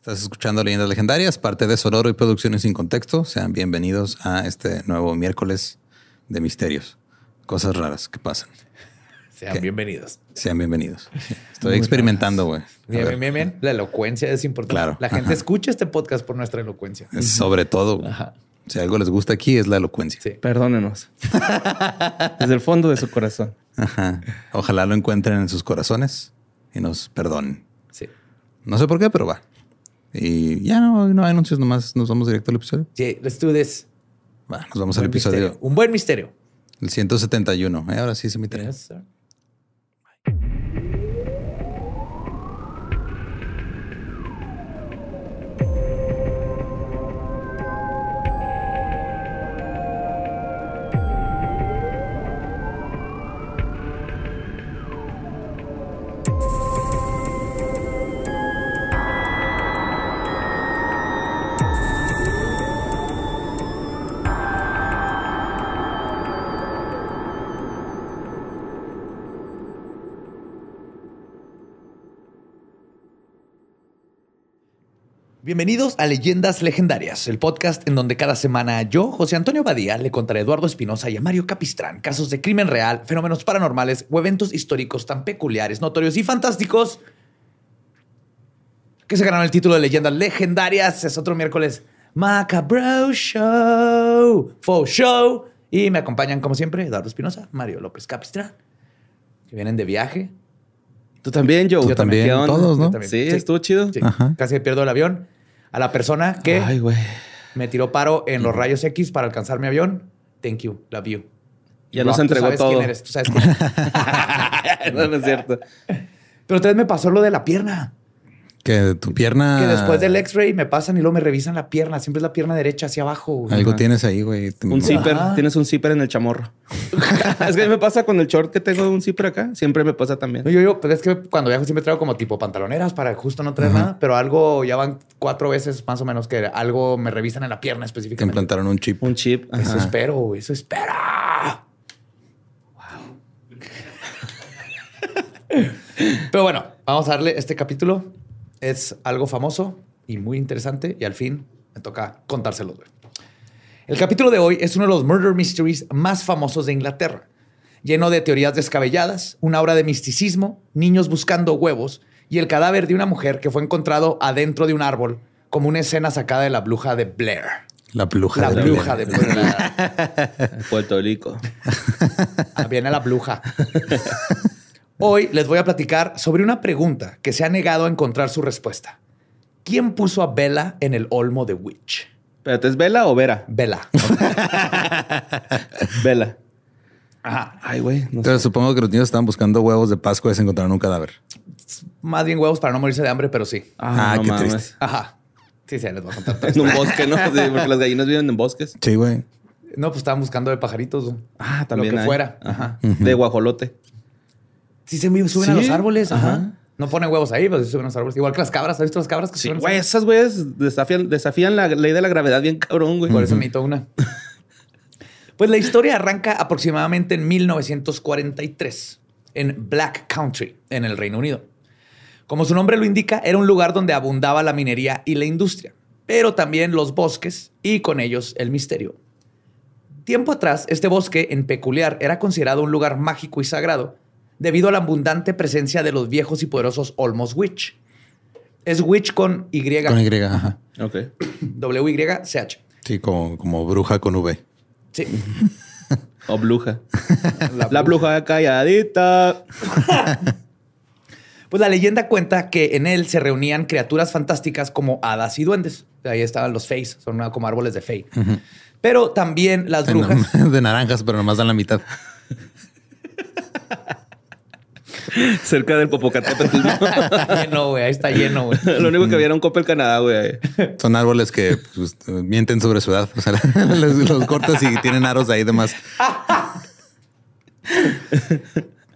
Estás escuchando Leyendas Legendarias, parte de Sonoro y Producciones sin Contexto. Sean bienvenidos a este nuevo miércoles de misterios. Cosas raras que pasan. Sean bienvenidos. Sean bienvenidos. Estoy experimentando, güey. Bien, bien, bien, bien. La elocuencia es importante. Claro. La gente escucha este podcast por nuestra elocuencia. Sobre todo, güey. Ajá. Si algo les gusta aquí es la elocuencia. Sí. Perdónenos. Desde el fondo de su corazón. Ajá. Ojalá lo encuentren en sus corazones y nos perdonen. Sí. No sé por qué, pero va. Y ya no, no hay anuncios, nomás nos vamos directo al episodio. Sí, let's do this. Va, nos vamos al episodio, misterio. Un buen misterio. el 171. Eh, ahora sí se me interesa. Yes, Bienvenidos a Leyendas Legendarias, el podcast en donde cada semana yo, José Antonio Badía, le contaré a Eduardo Espinosa y a Mario Capistrán casos de crimen real, fenómenos paranormales o eventos históricos tan peculiares, notorios y fantásticos que se ganaron el título de Leyendas Legendarias. Es otro miércoles Macabro Show, Faux Show. Y me acompañan, como siempre, Eduardo Espinosa, Mario López Capistrán, que vienen de viaje. Tú también, Joe. Yo también, todos, ¿no? También. Sí, estuvo chido. Sí, Ajá. casi pierdo el avión. A la persona que Ay, me tiró paro en los rayos X para alcanzar mi avión. Thank you. Love you. Ya nos tú entregó sabes todo. quién eres, tú sabes quién eres. no, no es cierto. Pero entonces me pasó lo de la pierna. Que tu pierna. Que después del x-ray me pasan y luego me revisan la pierna. Siempre es la pierna derecha hacia abajo. güey. Algo tienes ahí, güey. Un zipper. Tienes un zipper en el chamorro. es que a mí me pasa con el short que tengo un zipper acá. Siempre me pasa también. Yo, yo, pues es que cuando viajo siempre traigo como tipo pantaloneras para justo no traer nada, pero algo ya van cuatro veces más o menos que algo me revisan en la pierna Te específicamente. implantaron un chip. Un chip. Eso espero, güey, eso espera. Wow. Pero bueno, vamos a darle este capítulo. Es algo famoso y muy interesante y al fin me toca contárselos. El capítulo de hoy es uno de los murder mysteries más famosos de Inglaterra, lleno de teorías descabelladas, una obra de misticismo, niños buscando huevos y el cadáver de una mujer que fue encontrado adentro de un árbol, como una escena sacada de la bruja de Blair. La pluja. La de bruja Blair. de Blair. Puerto Rico. Ah, Viene la bruja. Hoy les voy a platicar sobre una pregunta que se ha negado a encontrar su respuesta. ¿Quién puso a Bella en el olmo de Witch? Espérate, ¿es Vela o Vera? Bella. Vela. Ajá. Ay, güey. No sé. Supongo que los niños estaban buscando huevos de Pascua y se encontraron un cadáver. Más bien huevos para no morirse de hambre, pero sí. Ah, no qué mames. triste. Ajá. Sí, sí, les voy a contar todo En un bosque, ¿no? Sí, porque las gallinas viven en bosques. Sí, güey. No, pues estaban buscando de pajaritos. Ah, también. Lo que hay. fuera. Ajá. De guajolote. Sí, se suben Sí. a los árboles. Ajá. Ajá. No ponen huevos ahí, pero sí suben a los árboles. Igual que las cabras. ¿Has visto las cabras que Sí, suben güey, esas güeyes desafían, desafían la ley de la gravedad bien cabrón, güey. Por eso necesito una. Pues la historia arranca aproximadamente en 1943, en Black Country, en el Reino Unido. Como su nombre lo indica, era un lugar donde abundaba la minería y la industria, pero también los bosques y con ellos el misterio. Tiempo atrás, este bosque en peculiar era considerado un lugar mágico y sagrado debido a la abundante presencia de los viejos y poderosos Olmos Witch. Es Witch con Y, Con Y, ajá. Ok. W-Y-C-H. Sí, como, como bruja con V. Sí. O bruja. La La bruja calladita. Pues la leyenda cuenta que en él se reunían criaturas fantásticas como hadas y duendes. Ahí estaban los Fays, son como árboles de Fey. Pero también las brujas. De naranjas, pero nomás dan la mitad. Cerca del Popocatépetl. ¿no? Está lleno, güey. Ahí está lleno, güey. Lo único que había era un Coppel Canadá, güey. Son árboles que pues, mienten sobre su edad. O sea, los, los cortas y tienen aros ahí de más.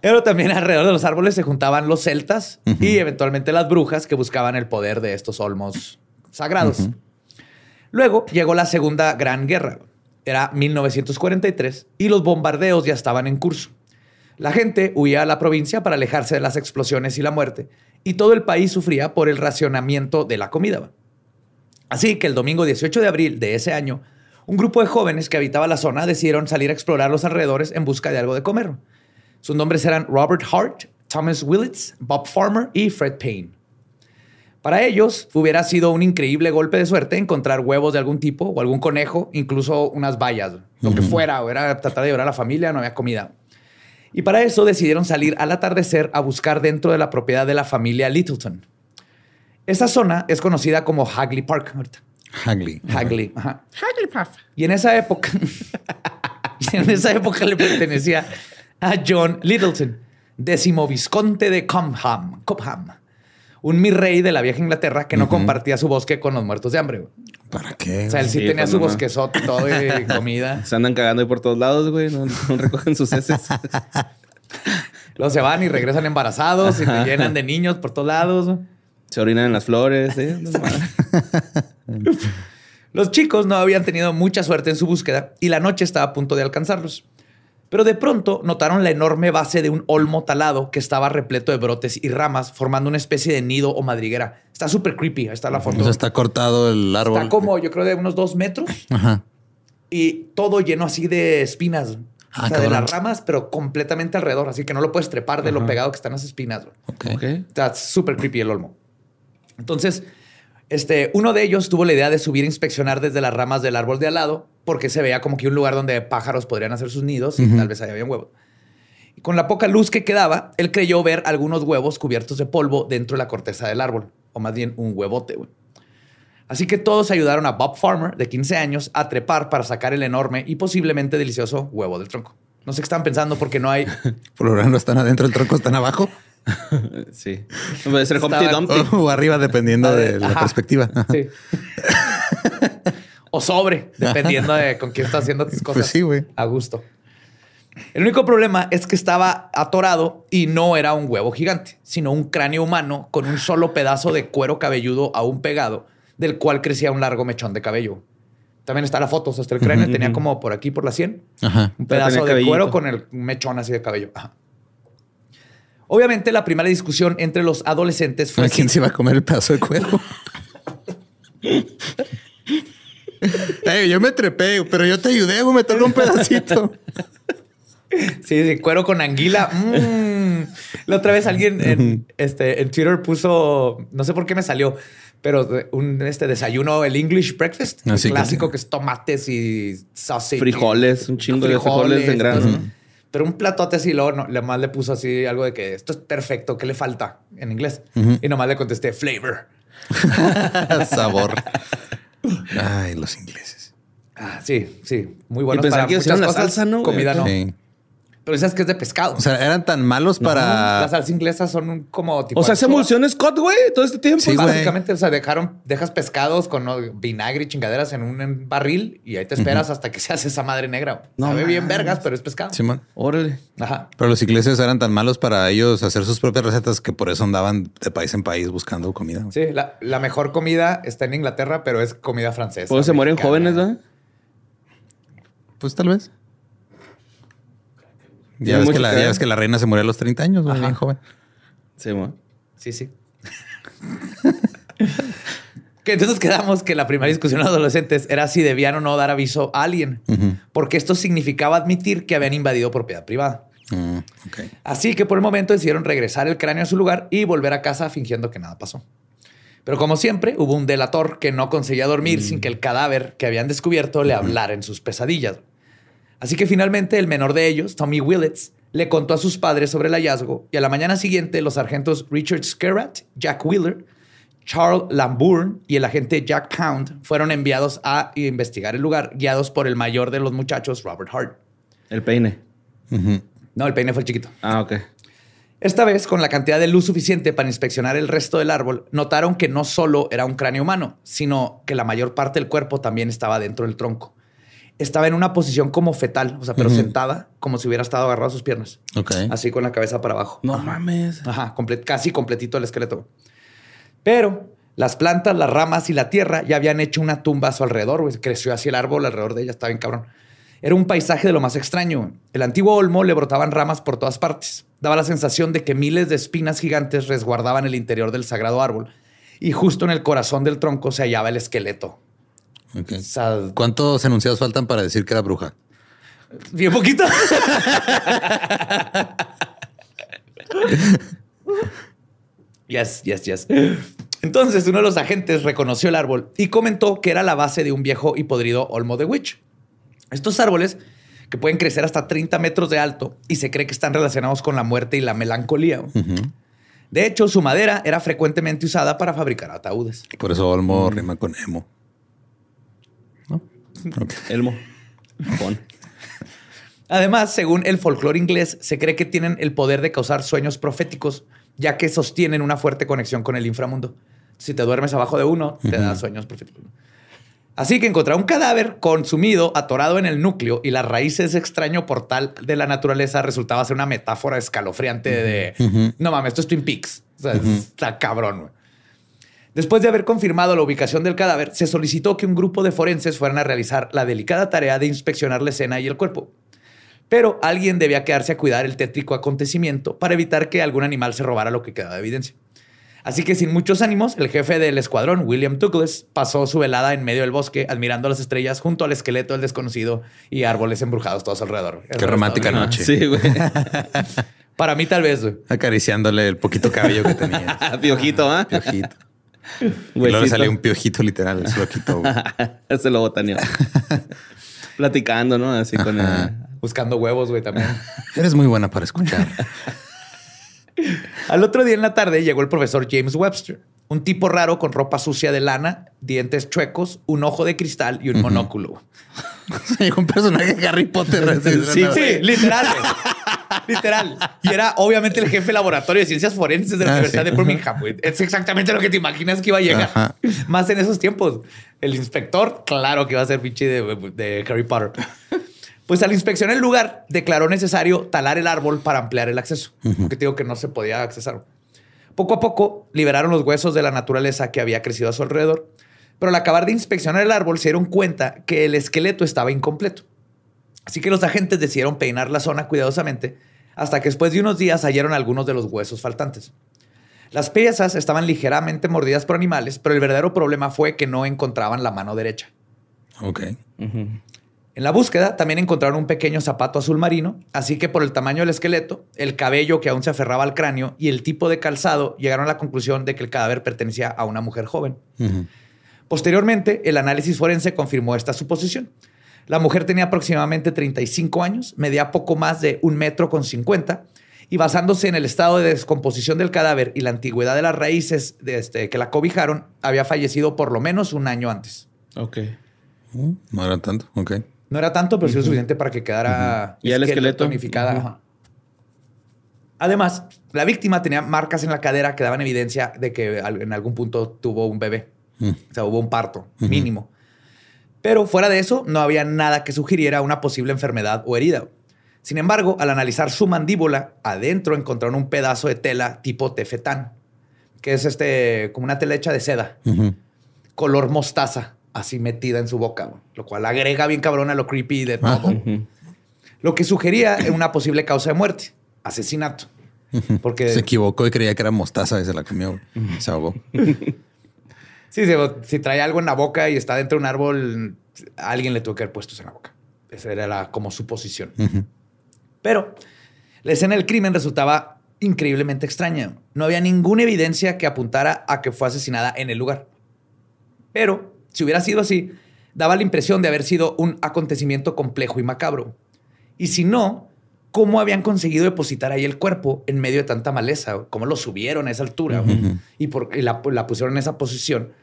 Pero también alrededor de los árboles se juntaban los celtas y eventualmente las brujas que buscaban el poder de estos olmos sagrados. Luego llegó la Segunda Gran Guerra. Era 1943 y los bombardeos ya estaban en curso. La gente huía a la provincia para alejarse de las explosiones y la muerte y todo el país sufría por el racionamiento de la comida. Así que el domingo 18 de abril de ese año, un grupo de jóvenes que habitaba la zona decidieron salir a explorar los alrededores en busca de algo de comer. Sus nombres eran Robert Hart, Thomas Willits, Bob Farmer y Fred Payne. Para ellos hubiera sido un increíble golpe de suerte encontrar huevos de algún tipo o algún conejo, incluso unas bayas, lo que fuera, o era tratar de llevar a la familia, no había comida. Y para eso decidieron salir al atardecer a buscar dentro de la propiedad de la familia Littleton. Esa zona es conocida como Hagley Park. Hagley. Hagley. Hagley Park. Y en esa época, en esa época le pertenecía a John Littleton, décimo visconde de Cobham. Cobham un mi rey de la vieja Inglaterra que no compartía su bosque con los muertos de hambre. ¿Para qué? O sea, él sí, tenía pues, su bosquezote todo y comida. Se andan cagando ahí por todos lados, güey. No, recogen sus heces. Luego se van y regresan embarazados y se llenan de niños por todos lados. Se orinan en las flores. ¿eh? Los chicos no habían tenido mucha suerte en su búsqueda y la noche estaba a punto de alcanzarlos. Pero de pronto notaron la enorme base de un olmo talado que estaba repleto de brotes y ramas, formando una especie de nido o madriguera. Está súper creepy. Ahí está la foto. está cortado el árbol. Está como, yo creo, de unos dos metros. Ajá. Y todo lleno así de espinas. Ah, o sea, de las ramas, pero completamente alrededor. Así que no lo puedes trepar de lo pegado que están las espinas. Okay. Está súper creepy el olmo. Entonces, este, uno de ellos tuvo la idea de subir a inspeccionar desde las ramas del árbol de al lado, porque se veía como que un lugar donde pájaros podrían hacer sus nidos y tal vez ahí había un huevo. Y con la poca luz que quedaba, él creyó ver algunos huevos cubiertos de polvo dentro de la corteza del árbol, o más bien un huevote. Así que todos ayudaron a Bob Farmer, de 15 años, a trepar para sacar el enorme y posiblemente delicioso huevo del tronco. No sé qué están pensando porque no hay. Por lo no están adentro del tronco, están abajo. sí. Puede ser Humpty Dumpty. O arriba, dependiendo de la perspectiva. Sí. o sobre, dependiendo de con quién estás haciendo tus pues cosas. Pues sí, güey. A gusto. El único problema es que estaba atorado y no era un huevo gigante, sino un cráneo humano con un solo pedazo de cuero cabelludo aún pegado, del cual crecía un largo mechón de cabello. También está la foto, o el cráneo tenía como por aquí, por la sien, un pedazo de cuero con el mechón así de cabello. Ajá. Obviamente, la primera discusión entre los adolescentes fue. quién se iba a comer el pedazo de cuero? yo me trepé, pero yo te ayudé, me tocó un pedacito. Sí, sí, cuero con anguila. Mm. La otra vez alguien en, este, en Twitter puso, no sé por qué me salió, pero un este desayuno, el English breakfast, el clásico que... es tomates y sausage. Frijoles, un chingo de frijoles en grano. Pero un platote así, luego no, nomás le puso así algo de que esto es perfecto, ¿qué le falta en inglés? Y nomás le contesté flavor. Sabor. Ay, los ingleses. Ah, sí, sí. Muy buenos para muchas cosas. salsa, ¿no? Comida no. Sí. Pero esas que es de pescado. O sea, eran tan malos para. Las salsas inglesas son como tipo. O sea, se emulsiona Scott, güey, todo este tiempo. Sí, básicamente, o sea, dejaron, dejas pescados con vinagre y chingaderas en un barril y ahí te esperas hasta que se hace esa madre negra. No, Sabe bien vergas, pero es pescado. Sí, man. Órale. Ajá. Pero los ingleses eran tan malos para ellos hacer sus propias recetas que por eso andaban de país en país buscando comida. Sí, la, la mejor comida está en Inglaterra, pero es comida francesa. ¿Puedo se mueren jóvenes, ¿no? Pues tal vez. Ya ves, que la, ya ves, que la, reina se murió a los 30 años, bien joven. Sí, sí, sí. que entonces quedamos que la primera discusión de los adolescentes era si debían o no dar aviso a alguien, porque esto significaba admitir que habían invadido propiedad privada. Mm, Así que por el momento decidieron regresar el cráneo a su lugar y volver a casa fingiendo que nada pasó. Pero como siempre, hubo un delator que no conseguía dormir mm. sin que el cadáver que habían descubierto le hablara en sus pesadillas. Así que finalmente el menor de ellos, Tommy Willets, le contó a sus padres sobre el hallazgo y a la mañana siguiente los sargentos Richard Skerrat, Jack Wheeler, Charles Lambourne y el agente Jack Pound fueron enviados a investigar el lugar, guiados por el mayor de los muchachos, Robert Hart. El peine. No, el peine fue el chiquito. Ah, ok. Esta vez, con la cantidad de luz suficiente para inspeccionar el resto del árbol, notaron que no solo era un cráneo humano, sino que la mayor parte del cuerpo también estaba dentro del tronco estaba en una posición como fetal, o sea, pero sentada, como si hubiera estado agarrado a sus piernas. Ok. Así con la cabeza para abajo. No mames. Ajá, casi completito el esqueleto. Pero las plantas, las ramas y la tierra ya habían hecho una tumba a su alrededor. Creció así el árbol alrededor de ella, estaba bien cabrón. Era un paisaje de lo más extraño. El antiguo olmo le brotaban ramas por todas partes. Daba la sensación de que miles de espinas gigantes resguardaban el interior del sagrado árbol. Y justo en el corazón del tronco se hallaba el esqueleto. ¿Cuántos enunciados faltan para decir que era bruja? Bien poquito. yes, yes, yes. Entonces uno de los agentes reconoció el árbol y comentó que era la base de un viejo y podrido olmo de witch. Estos árboles que pueden crecer hasta 30 metros de alto y se cree que están relacionados con la muerte y la melancolía. De hecho, su madera era frecuentemente usada para fabricar ataúdes. Por eso olmo mm. rima con emo. Elmo. Además, según el folclore inglés, se cree que tienen el poder de causar sueños proféticos, ya que sostienen una fuerte conexión con el inframundo. Si te duermes abajo de uno, te da sueños proféticos. Así que encontrar un cadáver consumido, atorado en el núcleo y las raíces de extraño portal de la naturaleza resultaba ser una metáfora escalofriante de no mames, esto es Twin Peaks. O sea, está cabrón. Después de haber confirmado la ubicación del cadáver, se solicitó que un grupo de forenses fueran a realizar la delicada tarea de inspeccionar la escena y el cuerpo. Pero alguien debía quedarse a cuidar el tétrico acontecimiento para evitar que algún animal se robara lo que quedaba de evidencia. Así que sin muchos ánimos, el jefe del escuadrón, William Douglas, pasó su velada en medio del bosque, admirando las estrellas junto al esqueleto del desconocido y árboles embrujados todos alrededor. Qué romántica noche. Sí, güey. Para mí tal vez, güey. Acariciándole el poquito cabello que tenía. Piojito, ¿ah? Piojito. Y luego le salió un piojito literal, se lo quitó. se lo botaneó. Platicando, ¿no? Así con el... Buscando huevos, güey, también. Eres muy buena para escuchar. Al otro día en la tarde llegó el profesor James Webster, un tipo raro con ropa sucia de lana, dientes chuecos, un ojo de cristal y un monóculo. un personaje de Harry Potter. sí, sí, literal. Literal. Y era obviamente el jefe de laboratorio de ciencias forenses de la ah, Universidad de Birmingham. Es exactamente lo que te imaginas que iba a llegar. Más en esos tiempos. El inspector, claro que iba a ser pinche de, Harry Potter. Pues al inspeccionar el lugar, declaró necesario talar el árbol para ampliar el acceso. Porque te digo que no se podía accesar. Poco a poco liberaron los huesos de la naturaleza que había crecido a su alrededor. Pero al acabar de inspeccionar el árbol, se dieron cuenta que el esqueleto estaba incompleto. Así que los agentes decidieron peinar la zona cuidadosamente hasta que después de unos días hallaron algunos de los huesos faltantes. Las piezas estaban ligeramente mordidas por animales, pero el verdadero problema fue que no encontraban la mano derecha. Ok. En la búsqueda también encontraron un pequeño zapato azul marino, así que por el tamaño del esqueleto, el cabello que aún se aferraba al cráneo y el tipo de calzado llegaron a la conclusión de que el cadáver pertenecía a una mujer joven. Posteriormente, el análisis forense confirmó esta suposición. La mujer tenía aproximadamente 35 años, medía poco más de un metro con 50 y basándose en el estado de descomposición del cadáver y la antigüedad de las raíces de este, que la cobijaron, había fallecido por lo menos un año antes. Ok. Mm, no era tanto, ok. No era tanto, pero sí lo suficiente para que quedara ¿Y el esqueleto tonificada. Además, la víctima tenía marcas en la cadera que daban evidencia de que en algún punto tuvo un bebé. Mm. O sea, hubo un parto mínimo. Pero fuera de eso, no había nada que sugiriera una posible enfermedad o herida. Sin embargo, al analizar su mandíbula, adentro encontraron un pedazo de tela tipo tefetán, que es este, como una tela hecha de seda, color mostaza, así metida en su boca, lo cual agrega bien cabrón a lo creepy de todo. Lo que sugería una posible causa de muerte, asesinato. Porque se equivocó y creía que era mostaza y se la comió. Se ahogó. Sí, si, trae algo en la boca y está dentro de un árbol, alguien le tuvo que haber puesto en la boca. Esa era la, como su posición. Pero la escena del crimen resultaba increíblemente extraña. No había ninguna evidencia que apuntara a que fue asesinada en el lugar. Pero si hubiera sido así, daba la impresión de haber sido un acontecimiento complejo y macabro. Y si no, ¿cómo habían conseguido depositar ahí el cuerpo en medio de tanta maleza? ¿Cómo lo subieron a esa altura? Y, por, la, la, pusieron en esa posición.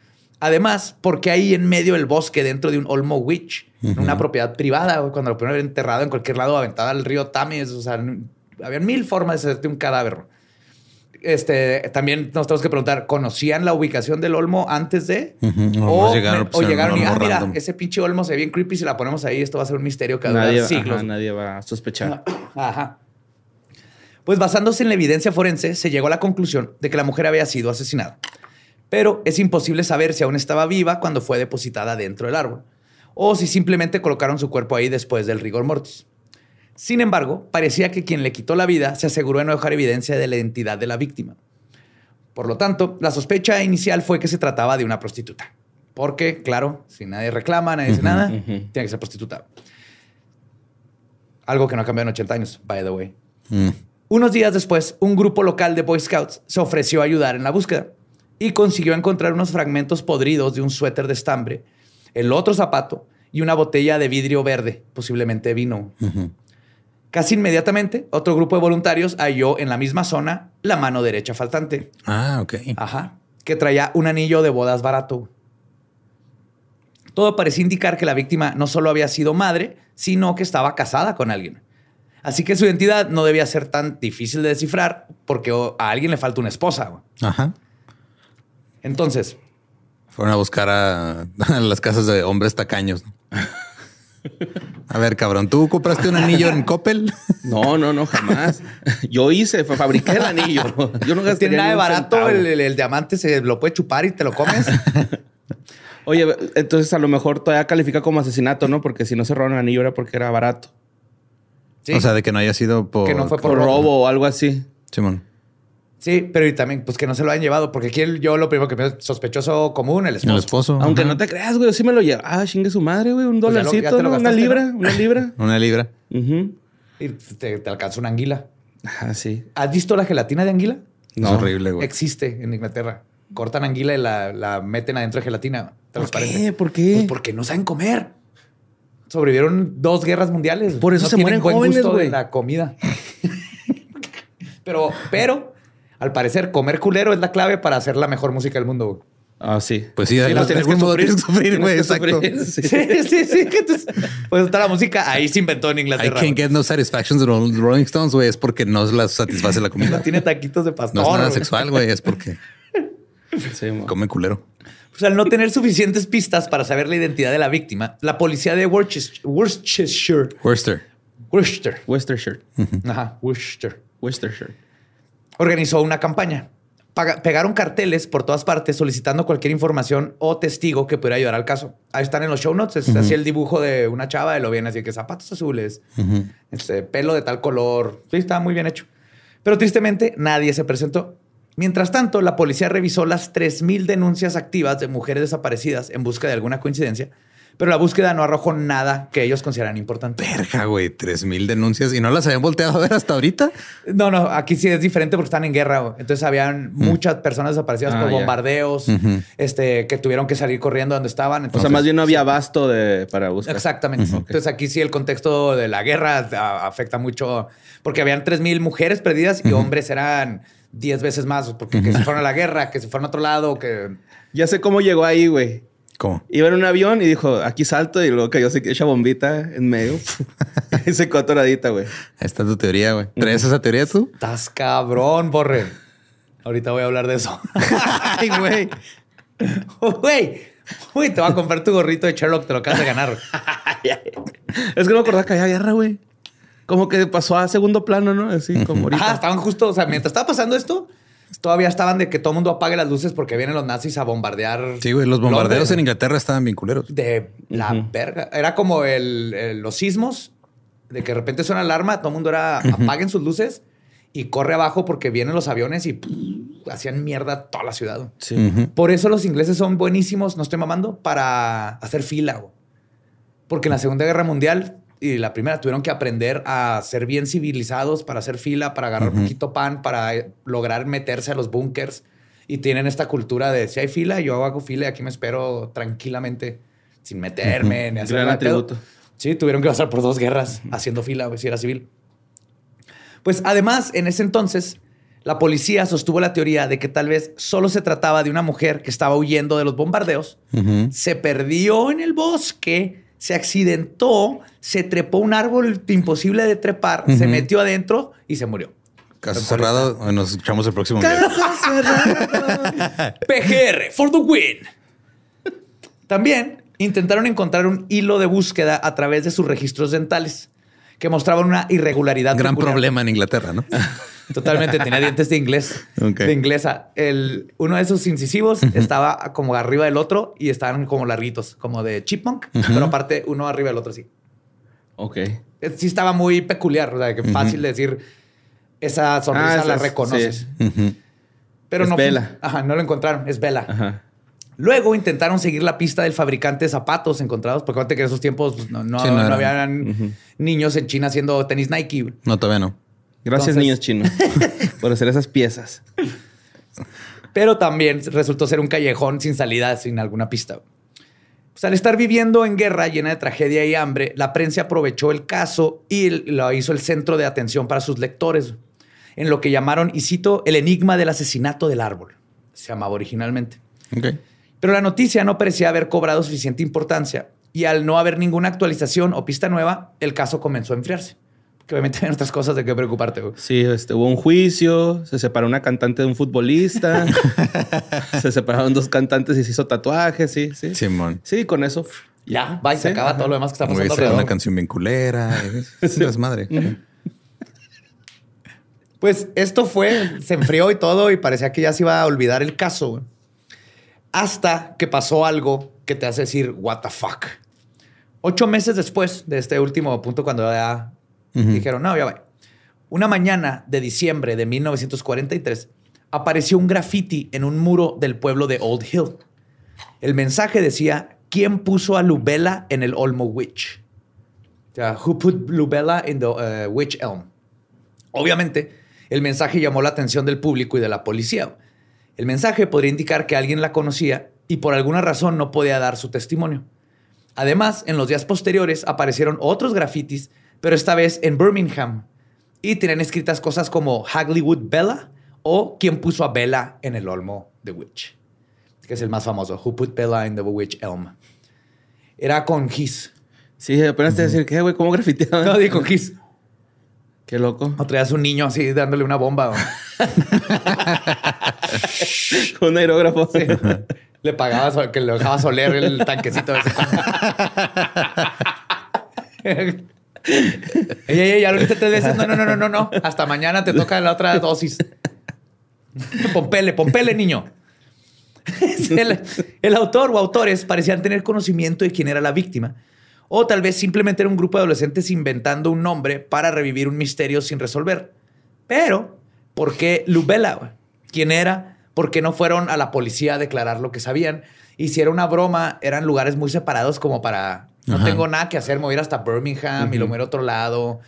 Además, porque ahí en medio del bosque, dentro de un Olmo Witch, en una propiedad privada, cuando lo pudieron haber enterrado en cualquier lado, aventada al río Tamis, o sea, había mil formas de hacerte un cadáver. Este, también nos tenemos que preguntar, ¿conocían la ubicación del Olmo antes de? O, llegaron, o llegaron y, ah, mira, ese pinche Olmo se ve bien creepy, si la ponemos ahí, esto va a ser un misterio cada nadie, siglos. nadie va a sospechar. Ajá. Pues basándose en la evidencia forense, se llegó a la conclusión de que la mujer había sido asesinada pero es imposible saber si aún estaba viva cuando fue depositada dentro del árbol. o si simplemente colocaron su cuerpo ahí después del rigor mortis. Sin embargo, parecía que quien le quitó la vida se aseguró de no dejar evidencia de la identidad de la víctima. Por lo tanto, la sospecha inicial fue que se trataba de una prostituta. Porque, claro, si nadie reclama, nadie dice nada, tiene que ser prostituta. Algo que no ha cambiado en 80 años, by the way. Mm. Unos días después, un grupo local de Boy Scouts se ofreció a ayudar en la búsqueda y consiguió encontrar unos fragmentos podridos de un suéter de estambre, el otro zapato y una botella de vidrio verde, posiblemente vino. Casi inmediatamente, otro grupo de voluntarios halló en la misma zona la mano derecha faltante. Ah, ok. Ajá. Que traía un anillo de bodas barato. Todo parecía indicar que la víctima no solo había sido madre, sino que estaba casada con alguien. Así que su identidad no debía ser tan difícil de descifrar porque a alguien le falta una esposa. Ajá. Entonces. Fueron a buscar a, a las casas de hombres tacaños. A ver, cabrón, ¿tú compraste un anillo en Coppel? No, no, no, jamás. Yo hice, fabriqué el anillo. Yo no gasté Tiene nada de barato, el, el, el, diamante se lo puede chupar y te lo comes. Oye, entonces a lo mejor todavía califica como asesinato, ¿no? Porque si no se robaron el anillo era porque era barato. Sí. O sea, de que no haya sido por, que no fue por, por robo o algo así. Simón. Sí, pero y también, pues que no se lo han llevado, porque aquí yo lo primero que veo sospechoso común, el esposo. El esposo. Aunque no te creas, güey, sí me lo lleva. Ah, chingue su madre, güey, un Pues dolarcito, lo ¿no? una libra, ¿no? una libra. Una libra. Ujú. Y te, te alcanza una anguila. Ah, sí. ¿Has visto la gelatina de anguila? Es horrible, güey. Existe en Inglaterra. Cortan anguila y la, la meten adentro de gelatina. ¿Por transparente. qué? ¿Por qué? Pues porque no saben comer. Sobrevivieron dos guerras mundiales. Por eso no se tienen mueren buen jóvenes, gusto de güey. la comida. pero, pero, al parecer, comer culero es la clave para hacer la mejor música del mundo. güey. Ah, sí. Pues sí, Sí, no, tienes que sufrir. tienes que sufrir, güey. Exacto. sufrir, sí. Sí, sí, sí. Entonces, pues está la música. Ahí se inventó en I Inglaterra. can't get no satisfactions de los Rolling Stones, güey. Es porque no las satisface la No comida. tiene taquitos de No pastor. es nada güey. sexual, güey. Es porque Sí, come culero. Pues al no tener suficientes pistas para saber la identidad de la víctima, la policía de Worcester, Worcestershire, Worcester. Worcester, Worcestershire. ajá, Worcester, Worcestershire. Organizó una campaña. Paga- pegaron carteles por todas partes solicitando cualquier información o testigo que pudiera ayudar al caso. Ahí están en los show notes. Es así el dibujo de una chava y lo viene así que zapatos azules, este, pelo de tal color. Sí, estaba muy bien hecho. Pero tristemente nadie se presentó. Mientras tanto, la policía revisó las 3.000 denuncias activas de mujeres desaparecidas en busca de alguna coincidencia, pero la búsqueda no arrojó nada que ellos consideran importante. Verga, güey. Tres mil denuncias y no las habían volteado a ver hasta ahorita. No, no, aquí sí es diferente porque están en guerra. güey. Entonces habían muchas personas desaparecidas Ah, por bombardeos, este, que tuvieron que salir corriendo donde estaban. O sea, más bien no había abasto de, para buscar. Exactamente. Entonces aquí sí el contexto de la guerra a- afecta mucho porque habían 3.000 mujeres perdidas y hombres eran 10 veces más porque que se fueron a la guerra, que se fueron a otro lado, que... Ya sé cómo llegó ahí, güey. ¿Cómo? Iba en un avión y dijo, aquí salto y luego cayó así, esa bombita en medio. y se quedó atoradita, güey. Ahí está tu teoría, güey. ¿Traes esa teoría tú? Estás cabrón, Borre. Ahorita voy a hablar de eso. Ay, güey. Güey, güey, te voy a comprar tu gorrito de Sherlock, te lo acabas de ganar. Es que no me acordaba que había guerra, güey. Como que pasó a segundo plano, ¿no? Así como ahorita. Ajá, estaban justo, o sea, mientras estaba pasando esto, todavía estaban de que todo el mundo apague las luces porque vienen los nazis a bombardear. Sí, güey. Los bombardeos Londres. en Inglaterra estaban bien culeros. de la Ujú. verga. Era como el, el- los sismos, de que de repente suena alarma, todo el mundo era apaguen sus luces y corre abajo porque vienen los aviones y pff, hacían mierda toda la ciudad. Sí. Ujú. Por eso los ingleses son buenísimos, no estoy mamando, para hacer fila. güey. Porque en la Segunda Guerra Mundial y la primera tuvieron que aprender a ser bien civilizados, para hacer fila, para agarrar poquito pan, para eh, lograr meterse a los búnkers. Y tienen esta cultura de si hay fila, yo hago fila y aquí me espero tranquilamente, sin meterme ni hacer nada. Sí, tuvieron que pasar por dos guerras haciendo fila, si era civil. Pues además, en ese entonces, la policía sostuvo la teoría de que tal vez solo se trataba de una mujer que estaba huyendo de los bombardeos, se perdió en el bosque, se accidentó, se trepó un árbol imposible de trepar, se Ujú. metió adentro y se murió. Caso cerrado. Nos escuchamos el próximo día. PGR for the win. También intentaron encontrar un hilo de búsqueda a través de sus registros dentales que mostraban una irregularidad. Gran peculiar. problema en Inglaterra, ¿no? Totalmente, tenía dientes de inglés, Ok. de inglesa. El, uno de esos incisivos estaba como arriba del otro y estaban como larguitos, como de chipmunk, pero aparte uno arriba del otro así. Ok. Eh, Sí estaba muy peculiar, o sea, que fácil de decir esa sonrisa Ah, la reconoces. sí. Pero Es no, Bella. Ajá, no lo encontraron, es Bella. Ajá. Luego intentaron seguir la pista del fabricante de zapatos encontrados, porque acuérdate que en esos tiempos pues, no, no, Sí, no no eran. habían niños en China haciendo tenis Nike. No, todavía no. Gracias, Entonces- niños chinos, por hacer esas piezas. Pero también resultó ser un callejón sin salida, sin alguna pista. Pues al estar viviendo en guerra llena de tragedia y hambre, la prensa aprovechó el caso y lo hizo el centro de atención para sus lectores, en lo que llamaron, y cito, el enigma del asesinato del árbol. Se llamaba originalmente. Ok. Pero la noticia no parecía haber cobrado suficiente importancia y al no haber ninguna actualización o pista nueva, el caso comenzó a enfriarse. Que obviamente hay otras cosas de qué preocuparte. güey. Sí, este, hubo un juicio, se separó una cantante de un futbolista, se separaron dos cantantes y se hizo tatuajes, sí, sí. Simón. Sí, con eso. Ya, va y se Sí, acaba ajá. todo lo demás que está Güey, pasando sacó una alrededor. canción bien culera. Es un desmadre. Pues esto fue, se enfrió y todo y parecía que ya se iba a olvidar el caso. güey. Hasta que pasó algo que te hace decir, what the fuck. Ocho meses después de este último punto, cuando ya dijeron, no, ya va. Una mañana de diciembre de 1943, apareció un graffiti en un muro del pueblo de Old Hill. El mensaje decía, ¿quién puso a Lubella en el Olmo Witch? O sea, who put Lubella in the uh, Witch Elm? Obviamente, el mensaje llamó la atención del público y de la policía. El mensaje podría indicar que alguien la conocía y por alguna razón no podía dar su testimonio. Además, en los días posteriores aparecieron otros grafitis, pero esta vez en Birmingham, y tenían escritas cosas como Hagleywood Bella o ¿Quién puso a Bella en el olmo de Witch? Que es el más famoso, Who put Bella in the Witch Elm. Era con his. Sí, apenas te iba a decir, ¿qué, güey? ¿Cómo grafiteaban? No, digo his. Qué loco. O traías un niño así dándole una bomba. ¿no? Un aerógrafo. Sí. Le pagabas que le dejabas oler el tanquecito. ese. ey, ey, ya lo viste tres veces. No, no, no, no, no, no. Hasta mañana te toca la otra dosis. Pompele, pompele, niño. el, autor o autores parecían tener conocimiento de quién era la víctima. O tal vez simplemente era un grupo de adolescentes inventando un nombre para revivir un misterio sin resolver. Pero, ¿por qué Lubella? güey? ¿Quién era? ¿Por qué no fueron a la policía a declarar lo que sabían? Y si era una broma, eran lugares muy separados como para... No Ajá. tengo nada que hacer, me voy a ir hasta Birmingham y lo voy a ir a otro lado.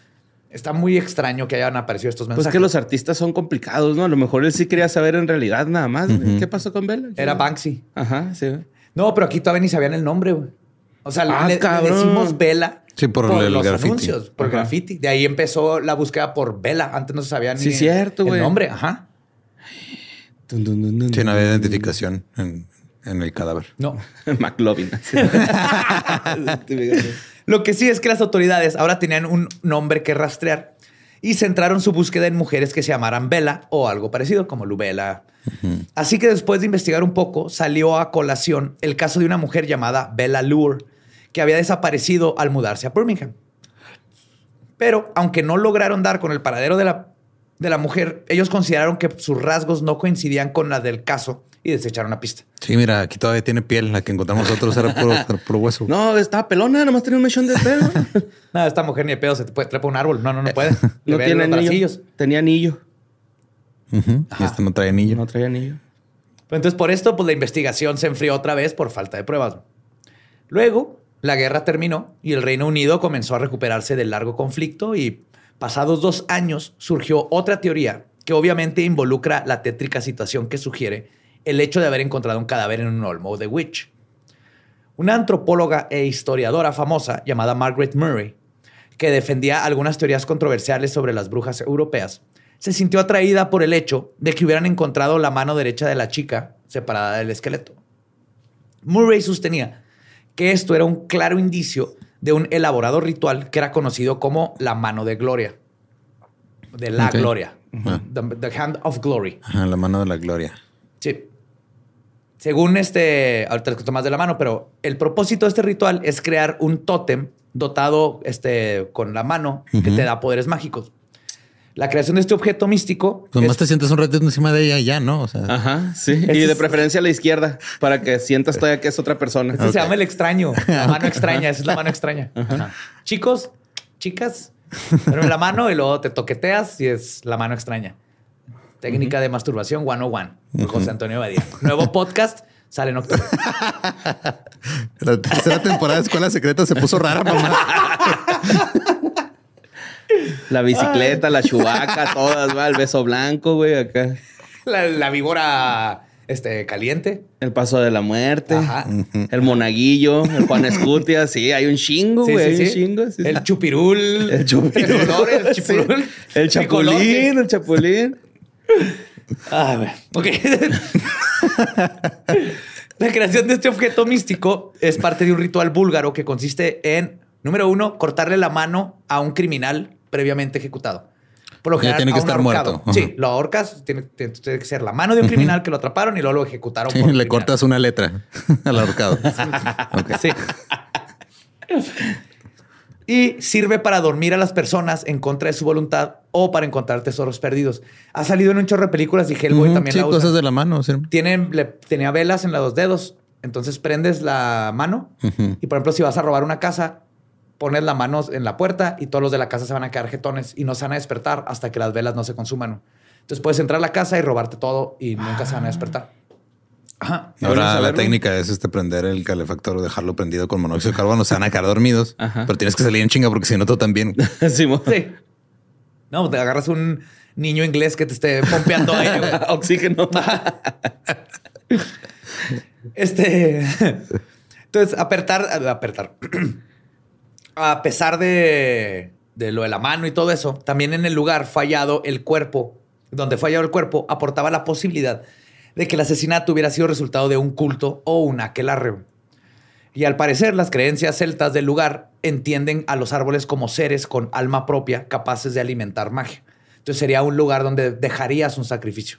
Está muy extraño que hayan aparecido estos Pues mensajes. que los artistas son complicados, ¿no? A lo mejor él sí quería saber en realidad nada más. güey. ¿Qué pasó con Bella? Era Banksy. Ajá, sí. No, pero aquí todavía ni sabían el nombre, güey. O sea, Ah, le, decimos Vela Sí, por el los graffiti. anuncios, por Ajá. graffiti. De ahí empezó la búsqueda por Vela. Antes no se sabía ni Sí, cierto, el güey. nombre. Ajá. Dun, dun, dun, dun, Sí, no había identificación en, en el cadáver. No. McLovin. Lo que sí es que las autoridades ahora tenían un nombre que rastrear y centraron su búsqueda en mujeres que se llamaran Bella o algo parecido, como Lubela. Así que después de investigar un poco, salió a colación el caso de una mujer llamada Bella Lure, que había desaparecido al mudarse a Birmingham. Pero, aunque no lograron dar con el paradero de la, de la mujer, ellos consideraron que sus rasgos no coincidían con la del caso y desecharon la pista. Sí, mira, aquí todavía tiene piel. La que encontramos nosotros era puro, hueso. no, estaba pelona, nomás tenía un mechón de pelo. Nada, esta mujer ni de pedo se te puede trepar un árbol. No, no, no puede. No tiene anillo. Tenía anillo. Y este no trae anillo. No traía anillo. Pero entonces, por esto, pues la investigación se enfrió otra vez por falta de pruebas. Luego, la guerra terminó y el Reino Unido comenzó a recuperarse del largo conflicto y pasados dos años surgió otra teoría que obviamente involucra la tétrica situación que sugiere el hecho de haber encontrado un cadáver en un olmo de Witch. Una antropóloga e historiadora famosa llamada Margaret Murray, que defendía algunas teorías controversiales sobre las brujas europeas, se sintió atraída por el hecho de que hubieran encontrado la mano derecha de la chica separada del esqueleto. Murray sostenía que esto era un claro indicio de un elaborado ritual que era conocido como la mano de gloria. De la gloria. The, the hand of glory. Ajá, la mano de la gloria. Sí. Según este, ahorita les cuento más de la mano, pero el propósito de este ritual es crear un tótem dotado este, con la mano que te da poderes mágicos. La creación de este objeto místico. Pues es- más te sientes un ratito encima de ella y ya, ¿no? O sea, Ajá, sí. Y de es- preferencia a la izquierda para que sientas todavía que es otra persona. este se llama el extraño, la mano extraña. Esa es la mano extraña. Ajá. Chicos, chicas, pero la mano y luego te toqueteas y es la mano extraña. Técnica de masturbación 101. por José Antonio Badía. Nuevo podcast sale en octubre. la tercera temporada de Escuela Secreta se puso rara, mamá. La bicicleta, la chubaca, todas, va, el beso blanco, güey, acá. La, la víbora este, caliente. El paso de la muerte, Ajá. el monaguillo, el Juan Escutia, sí, hay un chingo, Sí, güey, sí, sí. un chingo. sí, el sí. chupirul. El chupirul. Tres colores, el Sí. chupirul. El tricolor, sí. chapulín, el chapulín. Ah, bueno. Ok. La creación de este objeto místico es parte de un ritual búlgaro que consiste en, número uno, cortarle la mano a un criminal previamente ejecutado. Por lo Ya general, tiene que estar ahorcado. muerto. Sí, lo ahorcas, tiene, tiene- tiene que ser la mano de un criminal que lo atraparon y luego lo ejecutaron. Sí, por le cortas una letra al ahorcado. Sí. Y sirve para dormir a las personas en contra de su voluntad o para encontrar tesoros perdidos. Ha salido en un chorro de películas y Hellboy Ujú, también sí, la usa. cosas de la mano. sí. Tiene, le- tenía velas en los dos dedos. Entonces prendes la mano y, por ejemplo, si vas a robar una casa, pones la mano en la puerta y todos los de la casa se van a quedar jetones y no se van a despertar hasta que las velas no se consuman. Entonces puedes entrar a la casa y robarte todo y nunca se van a despertar. Ajá. Ahora la técnica es este prender el calefactor o dejarlo prendido con monóxido de carbono. Se van a quedar dormidos, Ajá. pero tienes que salir en chinga porque si no, tú también. Sí. No, te agarras un niño inglés que te esté pompeando aire. Oxígeno. Este. Entonces, apertar, apertar. A pesar de, de lo de la mano y todo eso, también en el lugar fallado el cuerpo, donde fallado el cuerpo, aportaba la posibilidad de que el asesinato hubiera sido resultado de un culto o un aquelarre. Y al parecer, las creencias celtas del lugar entienden a los árboles como seres con alma propia capaces de alimentar magia. Entonces sería un lugar donde dejarías un sacrificio.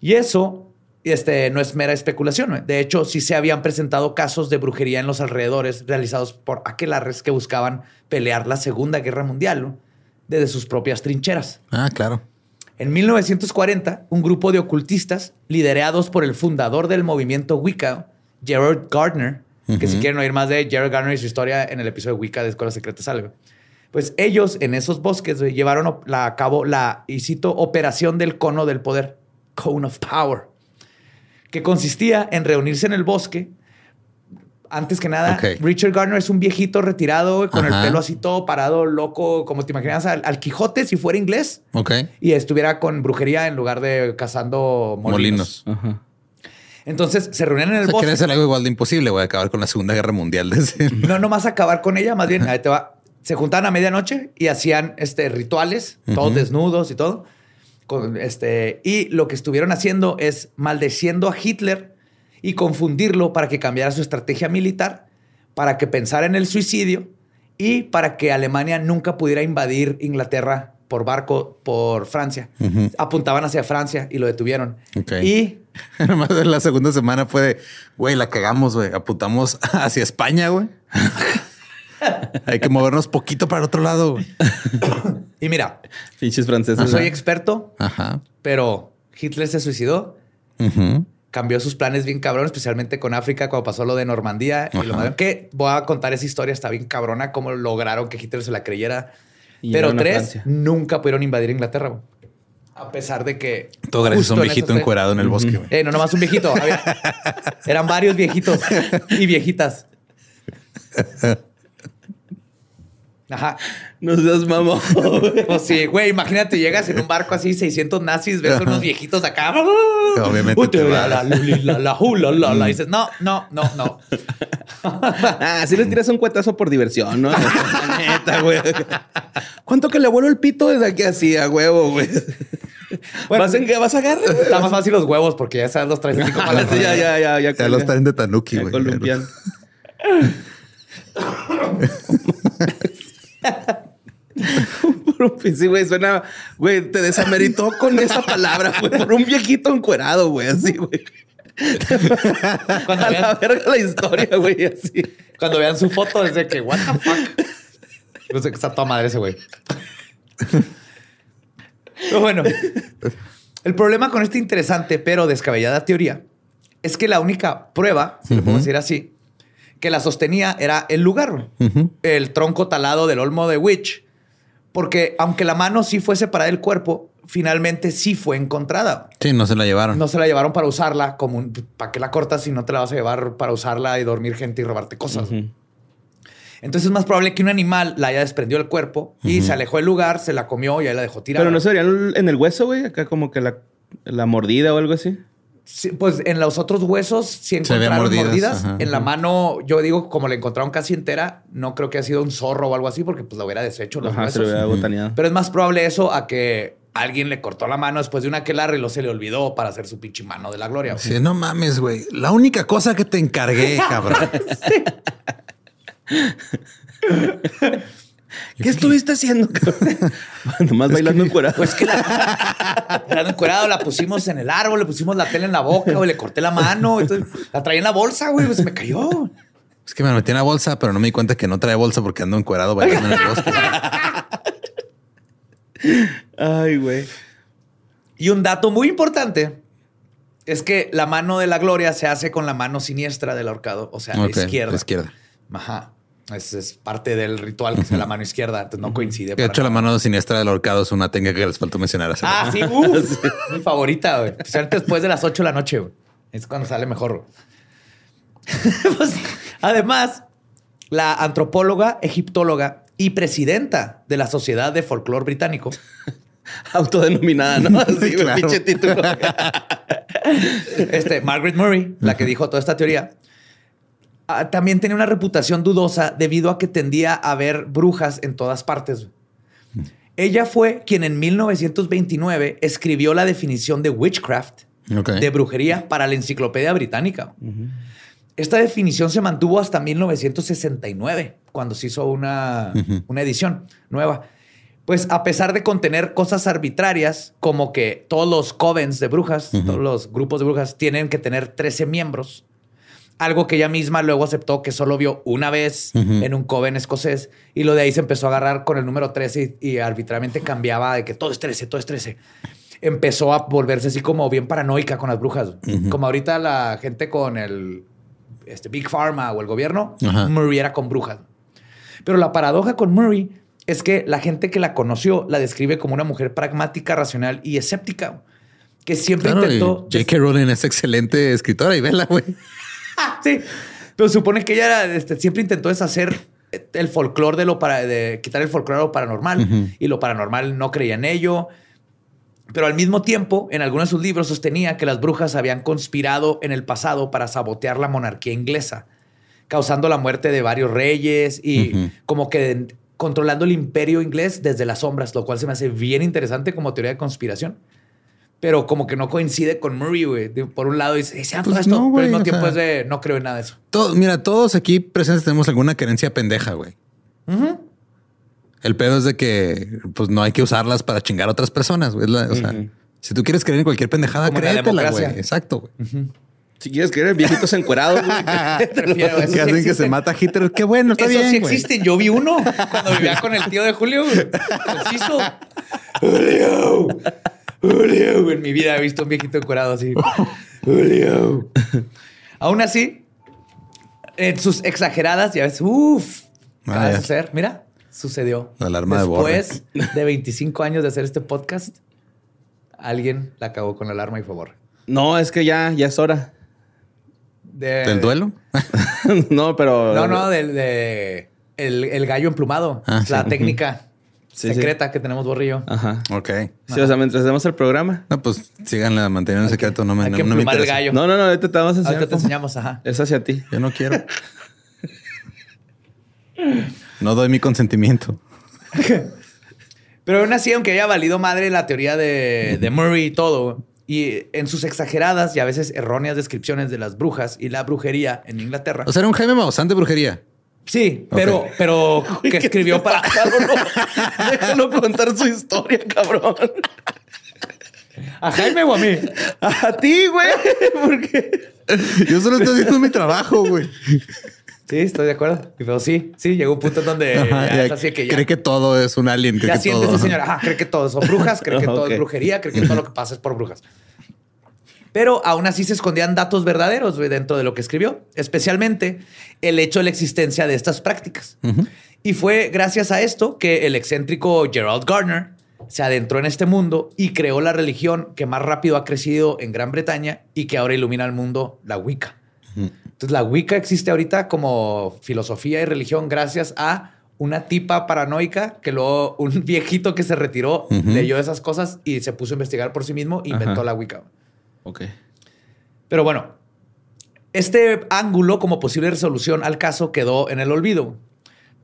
Y eso este, no es mera especulación. De hecho, sí se habían presentado casos de brujería en los alrededores realizados por aquelarres que buscaban pelear la Segunda Guerra Mundial desde sus propias trincheras. Ah, claro. En 1940, un grupo de ocultistas, liderados por el fundador del movimiento Wicca, Gerard Gardner, que si quieren oír más de Gerard Gardner y su historia en el episodio de Wicca de Escuela Secreta Salve, pues ellos en esos bosques llevaron a cabo la, y cito, operación del cono del poder, Cone of Power, que consistía en reunirse en el bosque. Antes que nada. Richard Gardner es un viejito retirado con Ajá. el pelo así todo parado, loco, como te imaginas al, al Quijote si fuera inglés Ok. y estuviera con brujería en lugar de cazando molinos. Molinos. Ajá. Entonces se reunían en el O sea, bosque. hacer algo igual de imposible, güey, acabar con la Segunda Guerra Mundial. desde- No nomás acabar con ella, más bien, ahí te va. Se juntaban a medianoche y hacían este, rituales, todos desnudos y todo. Con, este, y lo que estuvieron haciendo es maldeciendo a Hitler y confundirlo para que cambiara su estrategia militar, para que pensara en el suicidio y para que Alemania nunca pudiera invadir Inglaterra por barco por Francia. Apuntaban hacia Francia y lo detuvieron. Ok. Y Además, la segunda semana fue de, güey, la cagamos, güey. Apuntamos hacia España, güey. Hay que movernos poquito para el otro lado. Y mira, Pinches franceses. no soy experto, Ajá. pero Hitler se suicidó, cambió sus planes bien cabrón, especialmente con África cuando pasó lo de Normandía. Y lo que voy a contar esa historia, está bien cabrona, cómo lograron que Hitler se la creyera. Y pero tres Francia. nunca pudieron invadir Inglaterra. A pesar de que... Todo gracias a un en viejito tres- encuerado en el bosque, güey. Eh, no nomás un viejito. había- eran varios viejitos y viejitas. Ajá. No seas mamón. Pues sí, güey, imagínate, llegas en un barco así, 600 nazis, ves a unos viejitos acá. Obviamente Uy, te la, la, la, la, la, la, la. Y dices, no, no, no, no. Ah, si les tiras un cuetazo por diversión, ¿no? La neta, güey. ¿Cuánto que le vuelo el pito desde aquí así a huevo, güey? Bueno, ¿Vas, en? ¿Vas a agarrar? Está más fácil los huevos porque ya sabes los traes así como ya, ya, ya, ya. Ya los traen de Tanuki, güey. columpian. Por un sí, güey, suena, güey, te desameritó con esa palabra, güey, por un viejito encuerado, güey, así, güey. Cuando A la vean, verga la historia, güey, así. cuando vean su foto, es de que, what the fuck. Yo sé que está toda madre ese güey. Pero bueno, el problema con esta interesante pero descabellada teoría es que la única prueba, si lo puedo decir así, que la sostenía era el lugar, el tronco talado del olmo de Witch, porque aunque la mano sí fue separada del cuerpo, finalmente sí fue encontrada. Sí, no se la llevaron. No se la llevaron para usarla como un, ¿para qué la cortas si no te la vas a llevar para usarla y dormir gente y robarte cosas? Entonces es más probable que un animal la haya desprendido del cuerpo y se alejó del lugar, se la comió y ahí la dejó tirada. Pero no sería en el hueso, güey, acá como que la, la mordida o algo así. Sí, pues en los otros huesos sí encontraron mordidas, mordidas. ajá. en la mano, yo digo, como la encontraron casi entera, no creo que haya sido un zorro o algo así, porque pues la hubiera deshecho los Ajá, se huesos. lo hubiera botaneado. Pero es más probable eso a que alguien le cortó la mano después de una aquelarre y lo se le olvidó para hacer su pinche mano de la gloria. güey. Sí, no mames, güey. La única cosa que te encargué, cabrón. ¿Qué estuviste haciendo? cabrón? Nomás bailando encuerado. Pues que la la encuerado la pusimos en el árbol, le pusimos la tela en la boca, güey, le corté la mano, entonces la traía en la bolsa, güey, pues me cayó. Es que me la metí en la bolsa, pero no me di cuenta que no trae bolsa porque ando encuerado bailando en el bosque. Ay, güey. Y un dato muy importante es que la mano de la gloria se hace con la mano siniestra del ahorcado, o sea, Ok, la izquierda. la izquierda. Ajá. Es, es parte del ritual que sea la mano izquierda, entonces no coincide. De hecho, la mano siniestra del ahorcado es una técnica que les faltó mencionar. hace Ah, sí, uf, mi favorita, güey. Especialmente después de las 8 de la noche, güey. Es cuando sale mejor. Pues, además, la antropóloga, egiptóloga y presidenta de la Sociedad de Folclore Británico, Autodenominada, ¿no? Así, Claro. pinche título. este, Margaret Murray, la que dijo toda esta teoría, también tenía una reputación dudosa debido a que tendía a haber brujas en todas partes. Ella fue quien en 1929 escribió la definición de witchcraft, de brujería, para la enciclopedia británica. Esta definición se mantuvo hasta 1969, cuando se hizo una, una edición nueva. Pues a pesar de contener cosas arbitrarias, como que todos los covens de brujas, todos los grupos de brujas tienen que tener 13 miembros, algo que ella misma luego aceptó que solo vio una vez en un coven escocés y lo de ahí se empezó a agarrar con el número 13 y, y arbitrariamente cambiaba de que todo es 13, todo es 13. Empezó a volverse así como bien paranoica con las brujas. Como ahorita la gente con el este, Big Pharma o el gobierno. Murray era con brujas. Pero la paradoja con Murray es que la gente que la conoció la describe como una mujer pragmática, racional y escéptica, que siempre Claro, intentó... J.K. Rowling es excelente escritora y vela, güey. Sí, pero supone que ella era, este, siempre intentó deshacer el folclore de lo para, de quitar el folclore a lo paranormal y lo paranormal no creía en ello. Pero al mismo tiempo, en algunos de sus libros sostenía que las brujas habían conspirado en el pasado para sabotear la monarquía inglesa, causando la muerte de varios reyes y como que controlando el imperio inglés desde las sombras, lo cual se me hace bien interesante como teoría de conspiración. Pero como que no coincide con Murray, güey. Por un lado dice, "Sí, todo Pues esto, no, pero al mismo tiempo sea- es de, no creo en nada de eso. Todo- mira, todos aquí presentes tenemos alguna creencia pendeja, güey. El pedo es de que pues no hay que usarlas para chingar a otras personas, güey. La- O sea, si tú quieres creer en cualquier pendejada, Como créetela, güey. Exacto, güey. Si quieres creer en viejitos encuerados, güey. Prefiero- que sí hacen que se mata a Hitler. Qué bueno, está Eso bien, sí güey. existen. Yo vi uno cuando vivía con el tío de Julio. Preciso. Julio. Julio. En mi vida he visto un viejito encuerado así. Julio. Aún así, en sus exageradas, ya ves, uff, Ah, de suceder. Mira, sucedió. La alarma de. Después de 25 años de hacer este podcast, alguien la acabó con la alarma y fue borre. No, es que ya, ya es hora. De- ¿Del duelo? no, pero. No, no, del de el, el gallo emplumado. Ah, la sí. técnica Sí, sí. secreta que tenemos Borrillo. Ajá. ok. Sí, o sea, mientras hacemos el programa. No, pues síganla manteniendo en secreto. No me, Hay no, que no me emplumar el interesa. gallo. No, no, no, ahorita te vamos a enseñar. Ahorita te enseñamos, ajá. Es hacia ti. Yo no quiero. No doy mi consentimiento. Pero aún así, aunque haya valido madre la teoría de, de Murray y todo, y en sus exageradas y a veces erróneas descripciones de las brujas y la brujería en Inglaterra. O sea, era un Jaime Maussan de brujería. Sí, pero, pero que escribió para. Déjalo contar su historia, cabrón. ¿A Jaime o a mí? A ti, güey. Porque. Yo solo estoy haciendo mi trabajo, güey. Sí, estoy de acuerdo. Pero sí, sí, llegó un punto en donde Ajá, ya es así que ya, cree que todo es un alien. Cree ya que siente todo. ese señor. Ajá, cree que todo son brujas, cree que todo es brujería, cree que todo lo que pasa es por brujas. Pero aún así se escondían datos verdaderos güey, dentro de lo que escribió, especialmente el hecho de la existencia de estas prácticas. Y fue gracias a esto que el excéntrico Gerald Gardner se adentró en este mundo y creó la religión que más rápido ha crecido en Gran Bretaña y que ahora ilumina al mundo, la Wicca. Entonces la Wicca existe ahorita como filosofía y religión gracias a una tipa paranoica que luego un viejito que se retiró leyó esas cosas y se puso a investigar por sí mismo e inventó Ajá. la Wicca. Ok. Pero bueno, este ángulo como posible resolución al caso quedó en el olvido.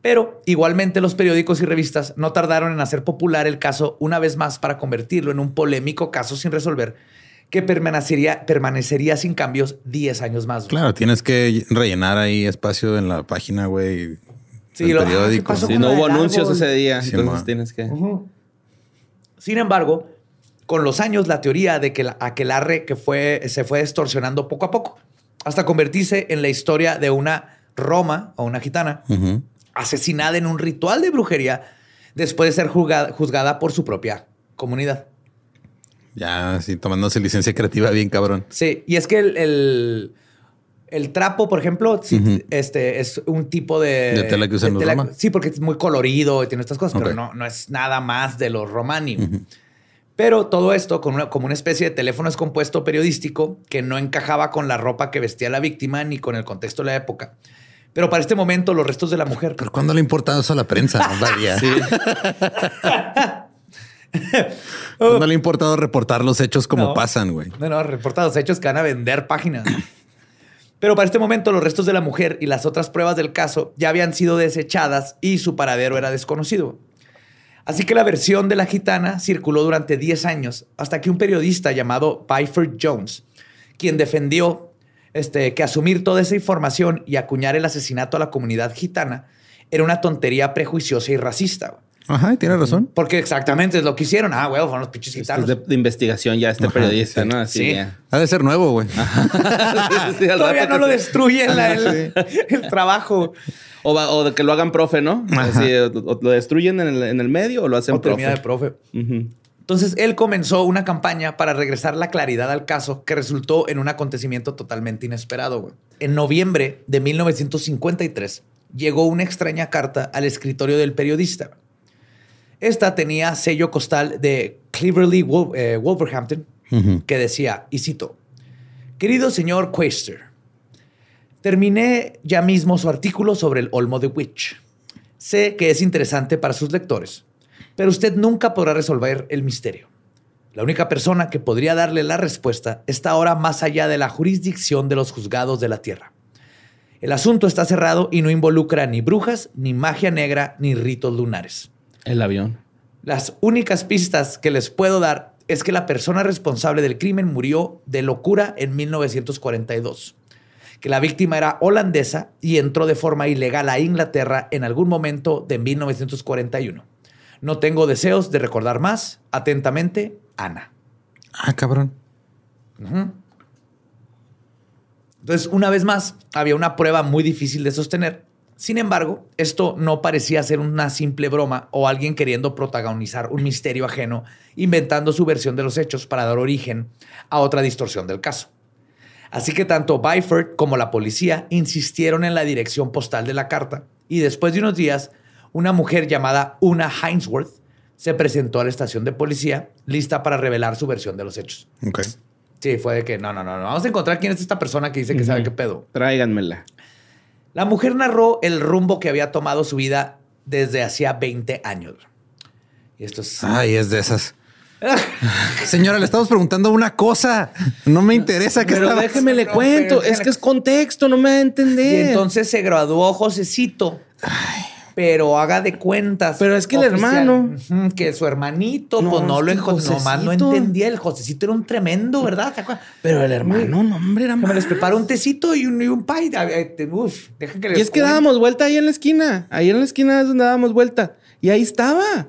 Pero igualmente los periódicos y revistas no tardaron en hacer popular el caso una vez más para convertirlo en un polémico caso sin resolver que permanecería, permanecería sin cambios 10 años más. güey. Claro, tienes que rellenar ahí espacio en la página, güey. Sí, el lo- ah, ¿qué periódico. pasó Si con no hubo anuncios árbol? ese día, Sí, entonces ma. tienes que. Sin embargo, con los años la teoría de que la aquelarre que fue, se fue distorsionando poco a poco hasta convertirse en la historia de una Roma o una gitana asesinada en un ritual de brujería después de ser juzgada, juzgada por su propia comunidad. Ya, sí, tomándose licencia creativa bien cabrón. Sí, y es que el, el- el trapo, por ejemplo, sí, este, es un tipo de... De tela que usan los romanos. Sí, porque es muy colorido y tiene estas cosas, pero no, no es nada más de los romani. Pero todo esto con una, como una especie de teléfono descompuesto periodístico que no encajaba con la ropa que vestía la víctima ni con el contexto de la época. Pero para este momento, los restos de la mujer Pero ¿cuándo le ha importado eso a la prensa? Vaya. Sí. ¿Cuándo le ha importado reportar los hechos como No. pasan, güey? No, no, reportados hechos que van a vender páginas. Pero para este momento los restos de la mujer y las otras pruebas del caso ya habían sido desechadas y su paradero era desconocido. Así que la versión de la gitana circuló durante 10 años hasta que un periodista llamado Byford Jones, quien defendió este, que asumir toda esa información y acuñar el asesinato a la comunidad gitana era una tontería prejuiciosa y racista. Ajá, tiene razón. Porque exactamente es lo que hicieron. Ah, huevo, fueron los pinches gitanos. es de, de investigación ya este Ajá, periodista, sí. ¿no? Así Sí. ya. Ha de ser nuevo, güey. Sí, Todavía no lo destruyen la- el, el trabajo. O, va- o de que lo hagan profe, ¿no? Así, o, o lo destruyen en el, en el medio o lo hacen O termina de profe. profe. Entonces él comenzó una campaña para regresar la claridad al caso que resultó en un acontecimiento totalmente inesperado. güey. En noviembre de 1953 llegó una extraña carta al escritorio del periodista. Esta tenía sello costal de Cleverly eh, Wolverhampton que decía, y cito, Querido señor Quaster, terminé ya mismo su artículo sobre el Olmo de Witch. Sé que es interesante para sus lectores, pero usted nunca podrá resolver el misterio. La única persona que podría darle la respuesta está ahora más allá de la jurisdicción de los juzgados de la Tierra. El asunto está cerrado y no involucra ni brujas, ni magia negra, ni ritos lunares. El avión. Las únicas pistas que les puedo dar es que la persona responsable del crimen murió de locura en 1942, que la víctima era holandesa y entró de forma ilegal a Inglaterra en algún momento de 1941. No tengo deseos de recordar más. Atentamente, Ana. Ah, cabrón. Entonces, una vez más, había una prueba muy difícil de sostener. Sin embargo, esto no parecía ser una simple broma o alguien queriendo protagonizar un misterio ajeno, inventando su versión de los hechos para dar origen a otra distorsión del caso. Así que tanto Byford como la policía insistieron en la dirección postal de la carta y después de unos días, una mujer llamada Una Hinesworth se presentó a la estación de policía lista para revelar su versión de los hechos. Ok. Sí, fue de que no, no, no, no. Vamos a encontrar quién es esta persona que dice que sabe qué pedo. Tráiganmela. La mujer narró el rumbo que había tomado su vida desde hacía 20 años. Y esto es. Ay, es de esas. Señora, le estamos preguntando una cosa. No me interesa que Pero estaba- déjeme le No, cuento. pero- Es que es contexto, no me va a Y entender. entonces se graduó Josecito. Pero haga de cuentas. Pero es que el hermano- Que su hermanito, No, pues no lo encontró. Nomás no entendía. El Josecito era un tremendo, ¿verdad? Pero el hermano, no, hombre, era me les preparo un tecito y un, y un pie. Uf, dejen que les Y es que dábamos vuelta ahí en la esquina. Ahí en la esquina es donde dábamos vuelta. Y ahí estaba.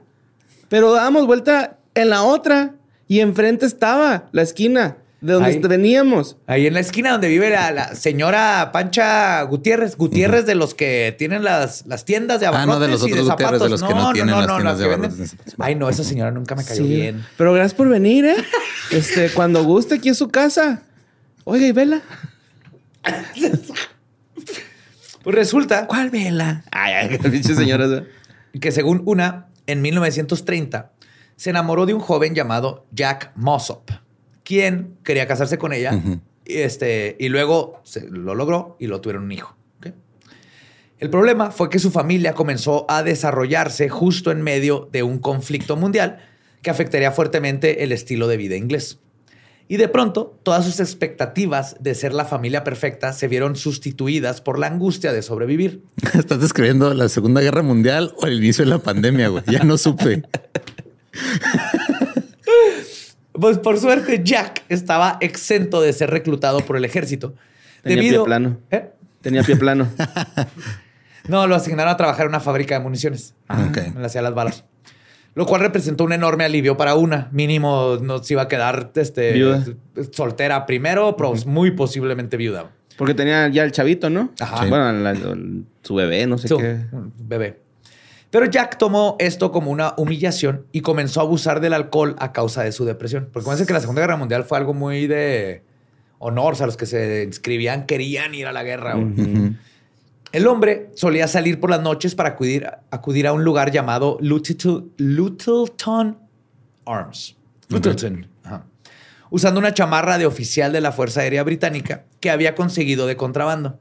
Pero dábamos vuelta en la otra. Y enfrente estaba la esquina de donde Ahí. veníamos. Ahí en la esquina donde vive la, la señora Pancha Gutiérrez. Gutiérrez de los que tienen las, las tiendas de Ah, abarrotes no, de los y de otros Gutiérrez, de zapatos. los que no tienen las tiendas las de abarrotes venden- de zapatos. Ay, no, esa señora nunca me cayó Sí. bien. Pero gracias por venir, ¿eh? Este, cuando guste, aquí es su casa. Oiga, ¿y vela? Pues resulta ¿Cuál vela? Ay, ay, pinche señora. ¿eh? que según una, en 1930, se enamoró de un joven llamado Jack Mossop, quien quería casarse con ella y, este, y luego se, lo logró y lo tuvieron un hijo. El problema fue que su familia comenzó a desarrollarse justo en medio de un conflicto mundial que afectaría fuertemente el estilo de vida inglés. Y de pronto, todas sus expectativas de ser la familia perfecta se vieron sustituidas por la angustia de sobrevivir. ¿Estás describiendo la Segunda Guerra Mundial o el inicio de la pandemia, güey? Ya no supe. Pues por suerte, Jack estaba exento de ser reclutado por el ejército. Tenía debido... pie plano. ¿Eh? Tenía pie plano. No, lo asignaron a trabajar en una fábrica de municiones. Ok. Le hacía las balas. Lo cual representó un enorme alivio para una. Mínimo no se iba a quedar este, Viuda. soltera primero, pero muy posiblemente viuda. Porque tenía ya el chavito, ¿no? Ajá. Sí. Bueno, la- su bebé, no sé Su- qué. bebé. Pero Jack tomó esto como una humillación y comenzó a abusar del alcohol a causa de su depresión. Porque parece que la Segunda Guerra Mundial fue algo muy de honor. O sea, los que se inscribían querían ir a la guerra. El hombre solía salir por las noches para acudir, acudir a un lugar llamado Littleton Arms. Littleton. Ajá. Usando una chamarra de oficial de la Fuerza Aérea Británica que había conseguido de contrabando.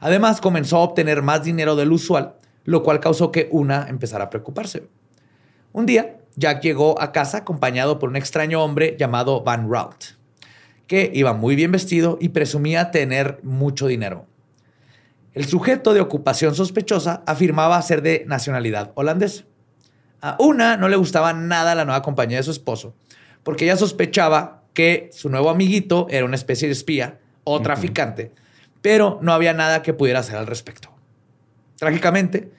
Además, comenzó a obtener más dinero del usual, lo cual causó que una empezara a preocuparse. Un día, Jack llegó a casa acompañado por un extraño hombre llamado Van Rout, que iba muy bien vestido y presumía tener mucho dinero. El sujeto de ocupación sospechosa afirmaba ser de nacionalidad holandesa. A una no le gustaba nada la nueva compañía de su esposo, porque ella sospechaba que su nuevo amiguito era una especie de espía o traficante, pero no había nada que pudiera hacer al respecto. Trágicamente,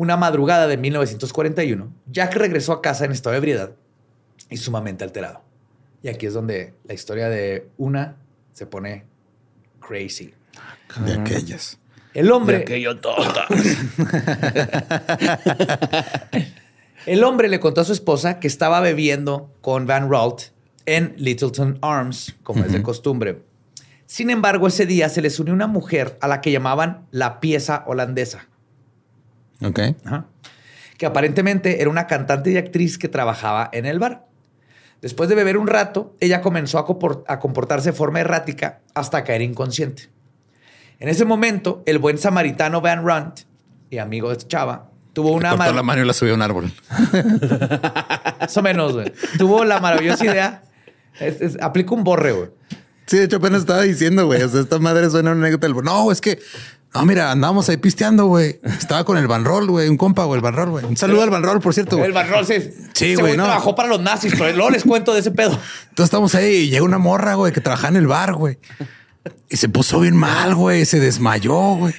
una madrugada de 1941, Jack regresó a casa en estado de ebriedad y sumamente alterado. Y aquí es donde la historia de una se pone crazy. De aquellas. El hombre, De aquello el hombre le contó a su esposa que estaba bebiendo con Van Ralt en Littleton Arms, como es de costumbre. Sin embargo, ese día se les unió una mujer a la que llamaban la pieza holandesa, Ok. Ajá. que aparentemente era una cantante y actriz que trabajaba en el bar. Después de beber un rato, ella comenzó a compor- a comportarse de forma errática hasta caer inconsciente. En ese momento, el buen samaritano Van Runt, y amigo de chava, tuvo una Cortó mar- la mano y la subió a un árbol. más o menos, güey. Tuvo la maravillosa idea. Es- es- aplica un borre, güey. Sí, de hecho apenas estaba diciendo, güey. O sea, esta madre suena una anécdota. No, es que... No, mira, andábamos ahí pisteando, güey. Estaba con el Van Roll, güey. Un compa, güey. El Van Roll, güey. Un saludo al Van Roll, por cierto. güey. El Van Roll se, Sí, güey, no. trabajó para los nazis, pero luego les cuento de ese pedo. Entonces estamos ahí y llega una morra, güey, que trabaja en el bar, güey. Y se puso bien mal, güey. Se desmayó, güey.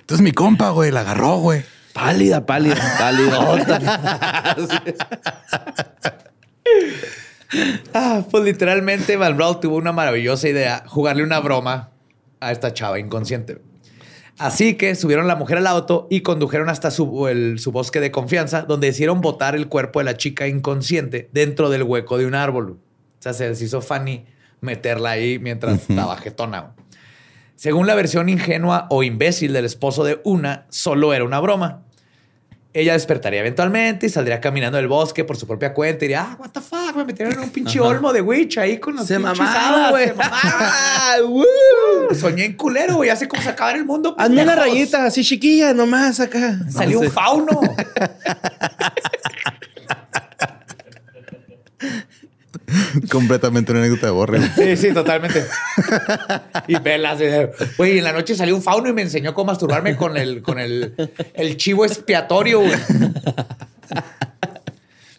Entonces mi compa, güey, la agarró, güey. Pálida, pálida, pálida. Ah, pues literalmente Van Roll tuvo una maravillosa idea, jugarle una broma a esta chava inconsciente. Así que subieron a la mujer al auto y condujeron hasta su, el- su bosque de confianza, donde hicieron botar el cuerpo de la chica inconsciente dentro del hueco de un árbol. O sea, se les hizo funny meterla ahí mientras estaba jetona. Según la versión ingenua o imbécil del esposo de una, solo era una broma. Ella despertaría eventualmente y saldría caminando del bosque por su propia cuenta y diría, ah, what the fuck, me metieron en un pinche olmo de witch ahí con los Se mamaron, güey. se mamaron. Soñé en culero, güey, hace como se acaba el mundo. Hazme una rayita así chiquilla, nomás acá. Salió un fauno. Completamente una anécdota de borre. Sí, sí, totalmente. Y velas. eh, Güey, en la noche salió un fauno y me enseñó cómo masturbarme con el, con el, el chivo expiatorio.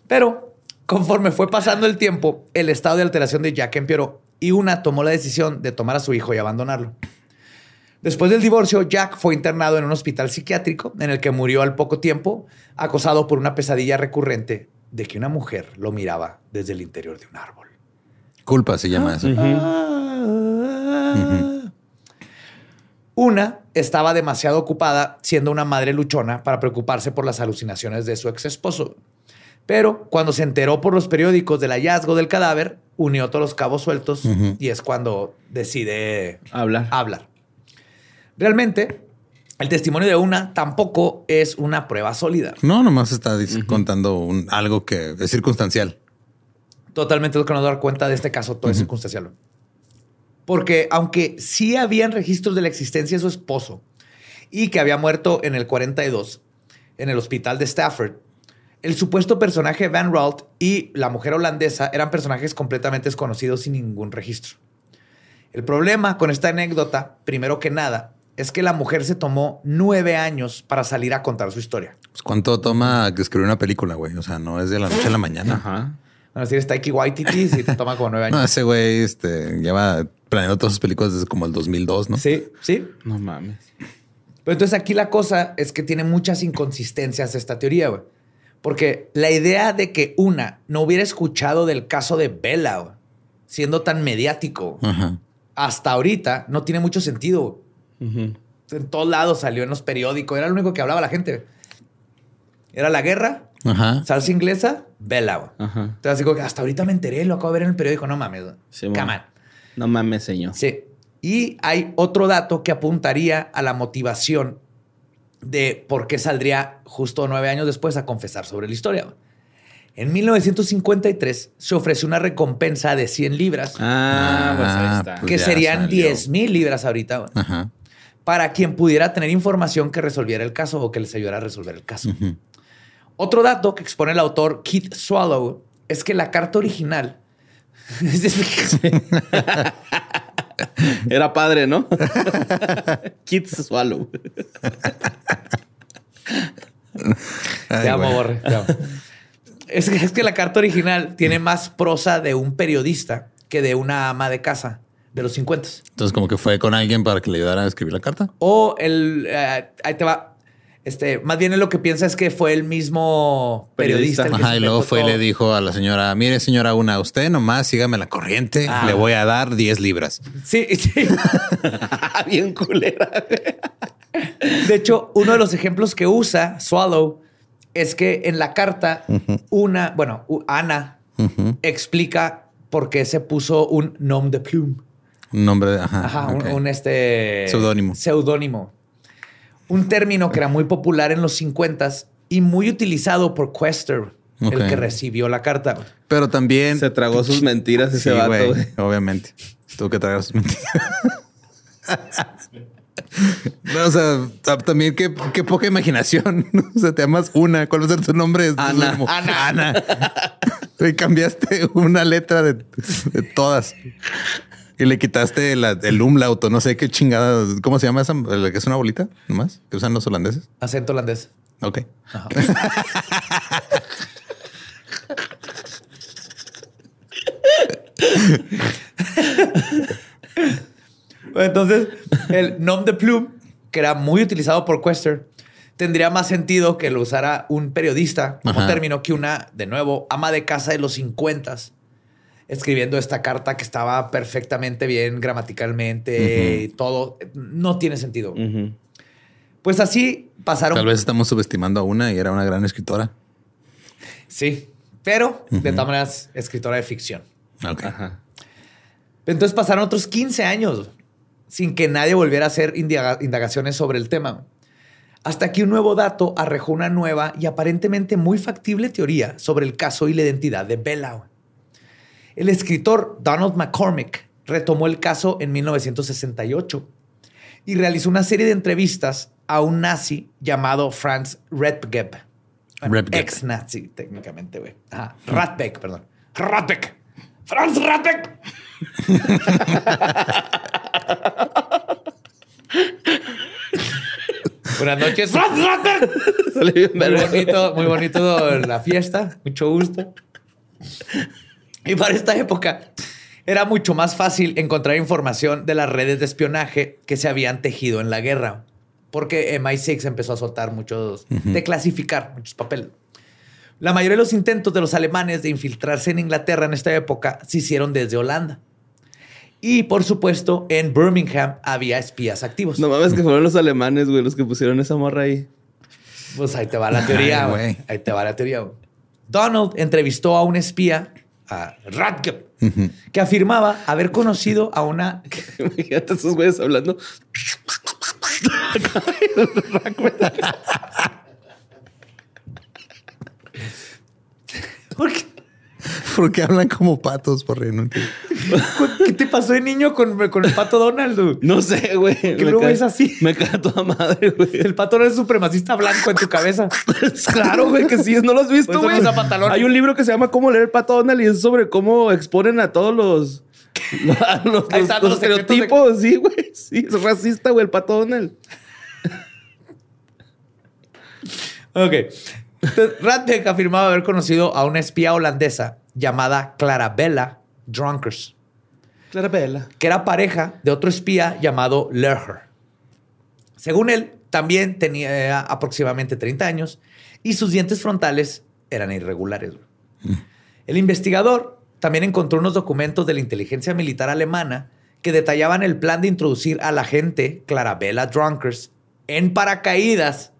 Pero conforme fue pasando el tiempo, el estado de alteración de Jack empeoró y una tomó la decisión de tomar a su hijo y abandonarlo. Después del divorcio, Jack fue internado en un hospital psiquiátrico en el que murió al poco tiempo, acosado por una pesadilla recurrente de que una mujer lo miraba desde el interior de un árbol. Culpa se llama eso. Una estaba demasiado ocupada siendo una madre luchona para preocuparse por las alucinaciones de su ex esposo. Pero cuando se enteró por los periódicos del hallazgo del cadáver, unió todos los cabos sueltos y es cuando decide Hablar. hablar. Realmente, el testimonio de una tampoco es una prueba sólida. No, nomás está contando un- algo que es circunstancial. Totalmente lo que nos dar cuenta de este caso, todo es circunstancial. Porque aunque sí habían registros de la existencia de su esposo y que había muerto en el 42 en el hospital de Stafford, el supuesto personaje Van Ralt y la mujer holandesa eran personajes completamente desconocidos sin ningún registro. El problema con esta anécdota, primero que nada, es que la mujer se tomó nueve años para salir a contar su historia. Pues, ¿Cuánto toma que escribir una película, güey? O sea, no es de la noche a la mañana. Ajá. A decir, está Taiki Waititi si te toma como nueve No, años. ese güey este, lleva planeando todas sus películas desde como el 2002, ¿no? Sí, sí. No mames. Pero entonces aquí la cosa es que tiene muchas inconsistencias esta teoría, güey. Porque la idea de que una no hubiera escuchado del caso de Bella, güey, siendo tan mediático, Ajá. hasta ahorita no tiene mucho sentido. güey. En todos lados salió en los periódicos, era lo único que hablaba la gente. Era la guerra, Ajá. salsa inglesa, güey. Ajá. Entonces digo que hasta ahorita me enteré, lo acabo de ver en el periódico, no mames. Sí, bueno. No mames, señor. Sí. Y hay otro dato que apuntaría a la motivación de por qué saldría justo nueve años después a confesar sobre la historia. En 1953 se ofreció una recompensa de 100 libras, Ah, pues ahí Ah, está. que serían salió. 10 mil libras ahorita, Ajá. Para quien pudiera tener información que resolviera el caso o que les ayudara a resolver el caso. Otro dato que expone el autor Keith Swallow es que la carta original... Era padre, ¿no? Kids Swallow. Ay, Te amo. Borre. te amo. Es, que- es que la carta original tiene más prosa de un periodista que de una ama de casa de los 50. Entonces, como que fue con alguien para que le ayudara a escribir la carta. O el. eh, ahí te va. Este, más bien lo que piensa es que fue el mismo periodista. Periodista. el que Ajá, se y luego fue y le dijo a la señora, mire señora una, usted nomás sígame la corriente, Ah. le voy a dar 10 libras. Sí, sí. Bien culera. De hecho, uno de los ejemplos que usa Swallow es que en la carta, una, bueno, Ana explica por qué se puso un nom de plume. Un nombre, de- ajá. Un- este Seudónimo. Seudónimo. Un término que era muy popular en los 50 y muy utilizado por Quester, el que recibió la carta. Pero también... Se tragó sus mentiras ese Sí, vato, güey. obviamente. Tuvo que traer sus mentiras. No, o sea, ta- también qué, qué poca imaginación. O sea, te llamas una. ¿Cuál va a ser tu nombre? Ana. Ana. Ana. Y cambiaste una letra de, de todas. Y le quitaste la- el umlaut, no sé qué chingada. ¿Cómo se llama esa? ¿La que es una bolita? Nomás que usan los holandeses. Acento holandés. Ok. Ajá. Entonces, el nom de plume, que era muy utilizado por Quester, tendría más sentido que lo usara un periodista como Ajá. término que una, de nuevo, ama de casa de los 50 escribiendo esta carta que estaba perfectamente bien gramaticalmente y todo. No tiene sentido. Pues así pasaron. Tal vez estamos subestimando a una y era una gran escritora. Sí, pero de todas maneras, escritora de ficción. Ok. Ajá. Entonces pasaron otros 15 años sin que nadie volviera a hacer indaga- indagaciones sobre el tema. Hasta que un nuevo dato arrojó una nueva y aparentemente muy factible teoría sobre el caso y la identidad de Bella. El escritor Donald McCormick retomó el caso en 1968 y realizó una serie de entrevistas a un nazi llamado Franz Redgeb. Ex nazi, técnicamente, güey. Ajá. Ratbeck, perdón. Ratbeck. Franz Ratbeck. Buenas noches, Franz Ratbeck. Muy bonito, muy bonito la fiesta. Mucho gusto. Y para esta época era mucho más fácil encontrar información de las redes de espionaje que se habían tejido en la guerra. Porque MI6 empezó a soltar muchos, de clasificar muchos papeles. La mayoría de los intentos de los alemanes de infiltrarse en Inglaterra en esta época se hicieron desde Holanda. Y por supuesto, en Birmingham había espías activos. No mames, que fueron los alemanes, güey, los que pusieron esa morra ahí. Pues ahí te va la teoría, güey. Ahí te va la teoría, güey. Donald entrevistó a un espía, a Radke, que afirmaba haber conocido a una. Imagínate esos güeyes hablando. ¿Por qué? Porque hablan como patos, por no entiendo. ¿Qué te pasó de niño con, con el pato Donald? güey? No sé, güey. ¿Qué Me luego cae- es así? Me cae toda madre, güey. El pato Donald es supremacista blanco en tu cabeza. Claro, güey, que sí, no lo has visto, güey. no. Hay un libro que se llama Cómo leer el pato Donald y es sobre cómo exponen a todos los, a los, Ahí los- están los los secretos de- estereotipos. Sí, güey. Sí, es racista, güey, el pato Donald. Ok. Radbeck afirmaba haber conocido a una espía holandesa llamada Clarabella Drunkers, Clarabella. que era pareja de otro espía llamado Lerher. Según él, también tenía aproximadamente 30 años y sus dientes frontales eran irregulares. El investigador también encontró unos documentos de la inteligencia militar alemana que detallaban el plan de introducir a la gente Clarabella Drunkers en paracaídas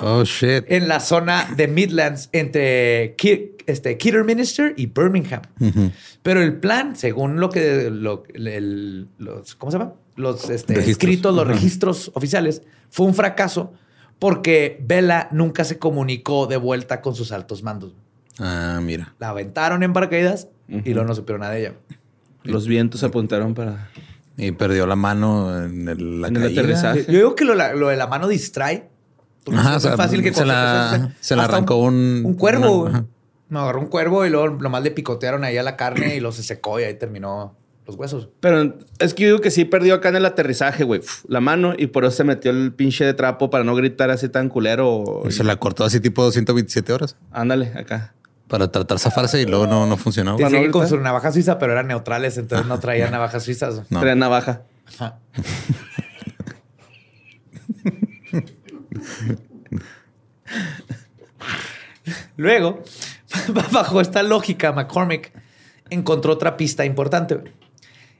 Oh, shit. en la zona de Midlands entre este, Kidderminster y Birmingham. Ujú. Pero el plan, según lo que lo- el- los, ¿cómo se llama? Los este, Registros. escritos, los registros oficiales, fue un fracaso porque Bella nunca se comunicó de vuelta con sus altos mandos. Ah, mira. La aventaron en paracaídas y Ujú. luego no supieron nada de ella. Los vientos apuntaron para. Y perdió la mano en el, la En el caída. aterrizaje. Yo digo que lo de la mano distrae. Ajá, muy sea, se la- se arrancó un- Un cuervo. una-. Me agarró un cuervo y luego nomás le picotearon ahí a la carne y lo se secó y ahí terminó los huesos. Pero es que yo digo que sí perdió acá en el aterrizaje, güey. La mano y por eso se metió el pinche de trapo para no gritar así tan culero. Y se la cortó así tipo 127 horas Ándale, acá. para tratar de zafarse y luego no, no funcionó. Decía que con su navaja suiza, pero eran neutrales, entonces no traían navajas suizas. No. Traía navaja. Ajá. Luego, bajo esta lógica, McCormick encontró otra pista importante.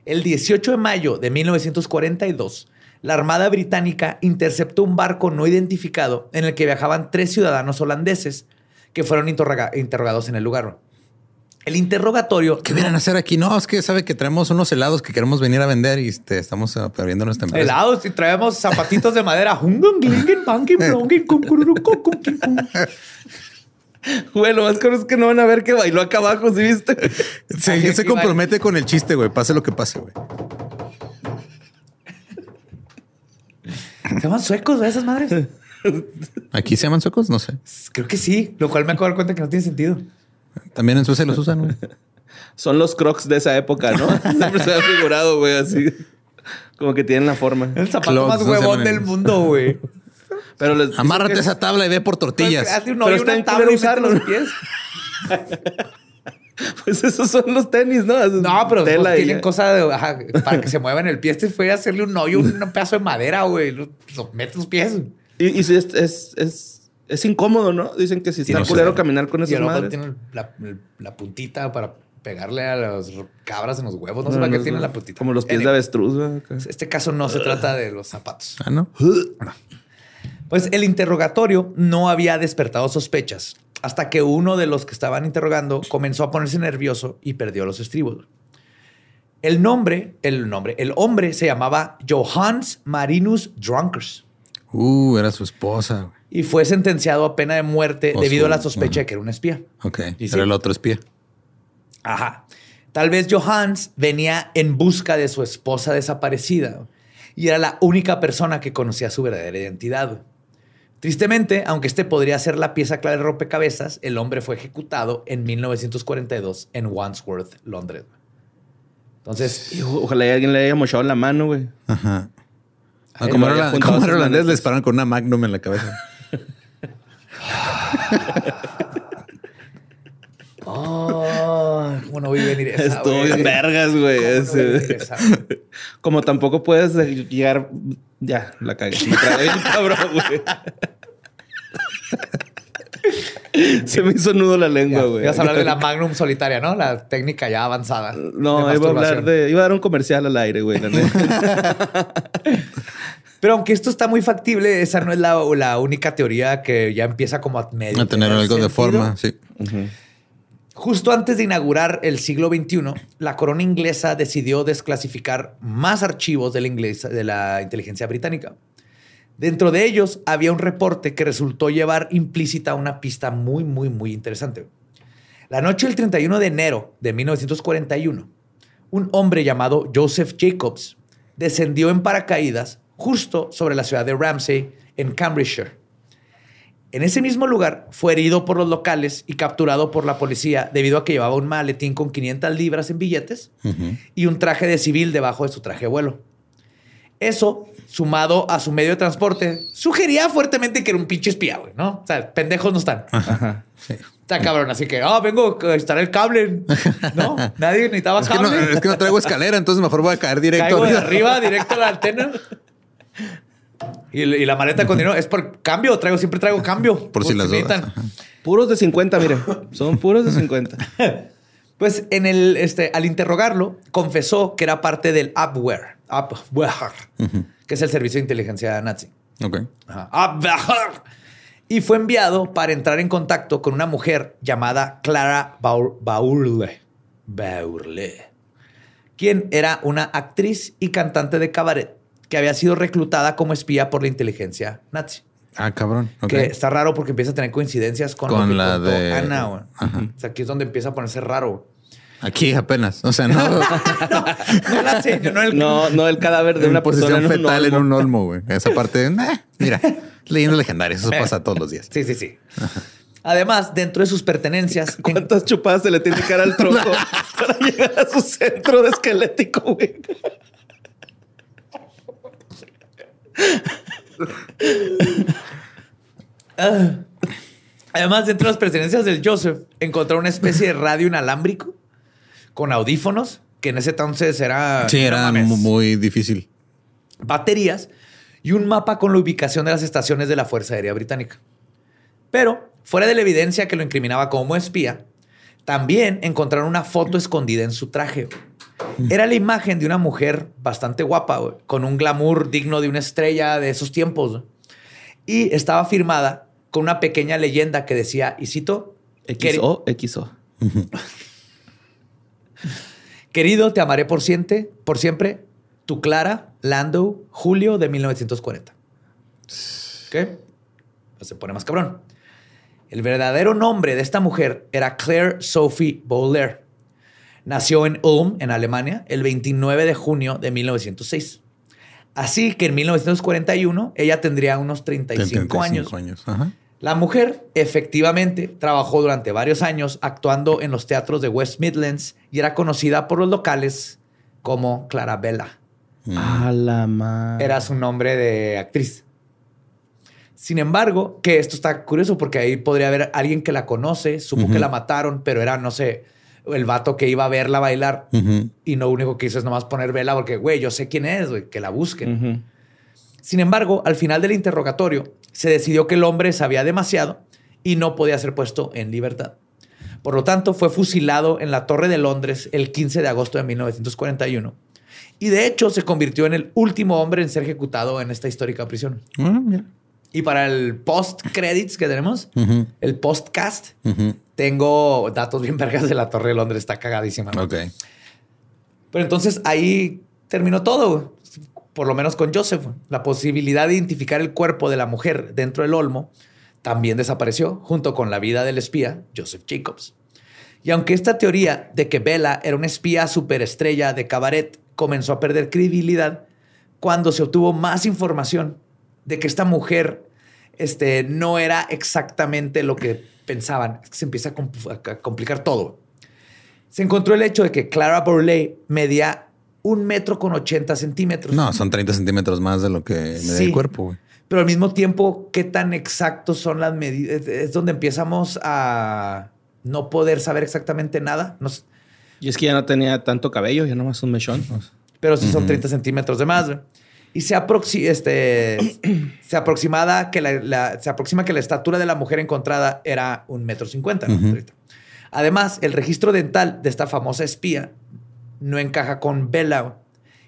El 18 de mayo de 1942, la Armada Británica interceptó un barco no identificado en el que viajaban tres ciudadanos holandeses que fueron interroga- interrogados en el lugar. El interrogatorio... ¿Qué vienen a hacer aquí? No, es que sabe que traemos unos helados que queremos venir a vender y este, estamos ah, abriendo nuestra empresa. Helados y traemos zapatitos de madera. Güey, lo más es que no van a ver que bailó acá abajo, ¿sí viste? Se, Aquí se va- compromete con el chiste, güey. Pase lo que pase, güey. ¿Se llaman suecos esas madres? ¿Aquí se llaman suecos? No sé. Creo que sí, lo cual me acabo de dar cuenta que no tiene sentido. También en Suecia los usan, güey. Son los crocs de esa época, ¿no? Siempre se ha figurado, güey, así. Como que tienen la forma. El zapato Clogs, más huevón del mundo, güey. Pero les Amárrate que- esa tabla y ve por tortillas. Hazle un Pero hoyo, está una en tabla y usarlo. los pies. Pues esos son los tenis, ¿no? No, pero Tela pues, tienen ya. cosa de, ajá, para que se muevan el pie. Este fue hacerle un hoyo, un pedazo de madera, güey. Lo, lo mete los pies. Y, y sí, es, es, es, es incómodo, ¿no? Dicen que si está no culero caminar con esas madres. tiene la, la puntita para pegarle a las cabras en los huevos. No sé No, para qué no, tiene no. la puntita. Como los pies de avestruz, güey. acá. Este caso no se trata de los zapatos. Ah, no. Pues el interrogatorio no había despertado sospechas hasta que uno de los que estaban interrogando comenzó a ponerse nervioso y perdió los estribos. El nombre, el nombre, el hombre se llamaba Johannes Marinus Drunkers Uh, era su esposa, güey. Y fue sentenciado a pena de muerte O debido su- a la sospecha de que era un espía. Ok. ¿Y Era sí? el otro espía. Ajá. Tal vez Johannes venía en busca de su esposa desaparecida y era la única persona que conocía su verdadera identidad. Tristemente, aunque este podría ser la pieza clave de rompecabezas, el hombre fue ejecutado en 1942 en Wandsworth, Londres. Entonces, Y o- ojalá alguien le haya mochado la mano, güey. Ajá. Ah, como era, como holandés, le dispararon con una magnum en la cabeza. Oh, ¿cómo no vi venir esa? Estuvo bien vergas, güey. Como tampoco puedes de- llegar. Ya, la cagué. Me tragué bien cabrón, güey. Se me hizo nudo la lengua, güey. Ibas a hablar de la Magnum solitaria, ¿no? La técnica ya avanzada. No, iba a hablar de. Iba a dar un comercial al aire, güey. Pero aunque esto está muy factible, esa no es la, única teoría que ya empieza como a medio. A tener algo de forma, sí. Justo antes de inaugurar el siglo XXI, la corona inglesa decidió desclasificar más archivos de la, de la inteligencia británica. Dentro de ellos había un reporte que resultó llevar implícita una pista muy, muy, muy interesante. La noche del 31 de enero de 1941, un hombre llamado Joseph Jacobs descendió en paracaídas justo sobre la ciudad de Ramsey, en Cambridgeshire. En ese mismo lugar fue herido por los locales y capturado por la policía debido a que llevaba un maletín con 500 libras en billetes y un traje de civil debajo de su traje de vuelo. Eso, sumado a su medio de transporte, sugería fuertemente que era un pinche espía, güey, ¿no? O sea, pendejos no están. Está cabrón, así que, ah, vengo a estar el cable. No, nadie necesitaba es cable. Que no, es que no traigo escalera, entonces mejor voy a caer directo. Caigo de arriba, directo a la antena. Y, la maleta continuó. Es por cambio, traigo, siempre traigo cambio. Por, si las dudas. Puros de 50, mire. Son puros de 50. pues en el, este, al interrogarlo, confesó que era parte del Abwehr, Abwehr que es el servicio de inteligencia nazi. Ok. Abwehr. Y fue enviado para entrar en contacto con una mujer llamada Clara Baurle. Baurle. Quien era una actriz y cantante de cabaret que había sido reclutada como espía por la inteligencia nazi. Ah, cabrón. Que está raro porque empieza a tener coincidencias con, con la de Ana. O sea, aquí es donde empieza a ponerse raro. Aquí apenas. O sea, no. no, la sé. no, el... no, no el cadáver de una posición persona fetal en un olmo, güey. Esa parte, mira, leyendas legendarias. Eso pasa todos los días. Sí, sí, sí. Además, dentro de sus pertenencias. ¿Cuántas chupadas se le tiene que dar al tronco para llegar a su centro de esquelético, güey? Ah. Además, dentro de las pertenencias del Joseph, encontró una especie de radio inalámbrico con audífonos, que en ese entonces era... Sí, era muy difícil. Baterías y un mapa con la ubicación de las estaciones de la Fuerza Aérea Británica. Pero, fuera de la evidencia que lo incriminaba como espía, también encontraron una foto escondida en su traje. Era la imagen de una mujer bastante guapa, con un glamour digno de una estrella de esos tiempos. Y estaba firmada con una pequeña leyenda que decía, y cito, XO, XO. Querido, te amaré por siempre, por siempre, tu Clara Lando, julio de 1940. ¿Qué? Se pone más cabrón. El verdadero nombre de esta mujer era Claire Sophie Bowler. Nació en Ulm, en Alemania, el 29 de junio de 1906. Así que en 1941 ella tendría unos 35, años. La mujer efectivamente trabajó durante varios años actuando en los teatros de West Midlands y era conocida por los locales como Clarabella. Mm. A la madre. Era su nombre de actriz. Sin embargo, que esto está curioso porque ahí podría haber alguien que la conoce, supo que la mataron, pero era, no sé, el vato que iba a verla bailar y no único que hizo es nomás poner vela porque, güey, yo sé quién es, güey, que la busquen. Sin embargo, al final del interrogatorio, se decidió que el hombre sabía demasiado y no podía ser puesto en libertad. Por lo tanto, fue fusilado en la Torre de Londres el 15 de agosto de 1941. Y de hecho, se convirtió en el último hombre en ser ejecutado en esta histórica prisión. Ah, y para el post credits que tenemos, el postcast, tengo datos bien vergas de la Torre de Londres. Está cagadísima. Ok. Pero entonces ahí terminó todo, por lo menos con Joseph. La posibilidad de identificar el cuerpo de la mujer dentro del olmo también desapareció junto con la vida del espía Joseph Jacobs. Y aunque esta teoría de que Bella era una espía superestrella de cabaret comenzó a perder credibilidad cuando se obtuvo más información de que esta mujer este, no era exactamente lo que pensaban. Es que se empieza a, complicar todo. Se encontró el hecho de que Clara Borley medía un metro con 80 centímetros. No, son 30 centímetros más de lo que medía el cuerpo. Pero al mismo tiempo, ¿qué tan exactos son las medidas? Es donde empezamos a no poder saber exactamente nada. y es que ya no tenía tanto cabello, ya nomás un mechón. Pero sí son 30 centímetros de más. Y se, aproxi- este, se, aproximada que la, la- se aproxima que la estatura de la mujer encontrada era un metro cincuenta. Además, el registro dental de esta famosa espía no encaja con Bella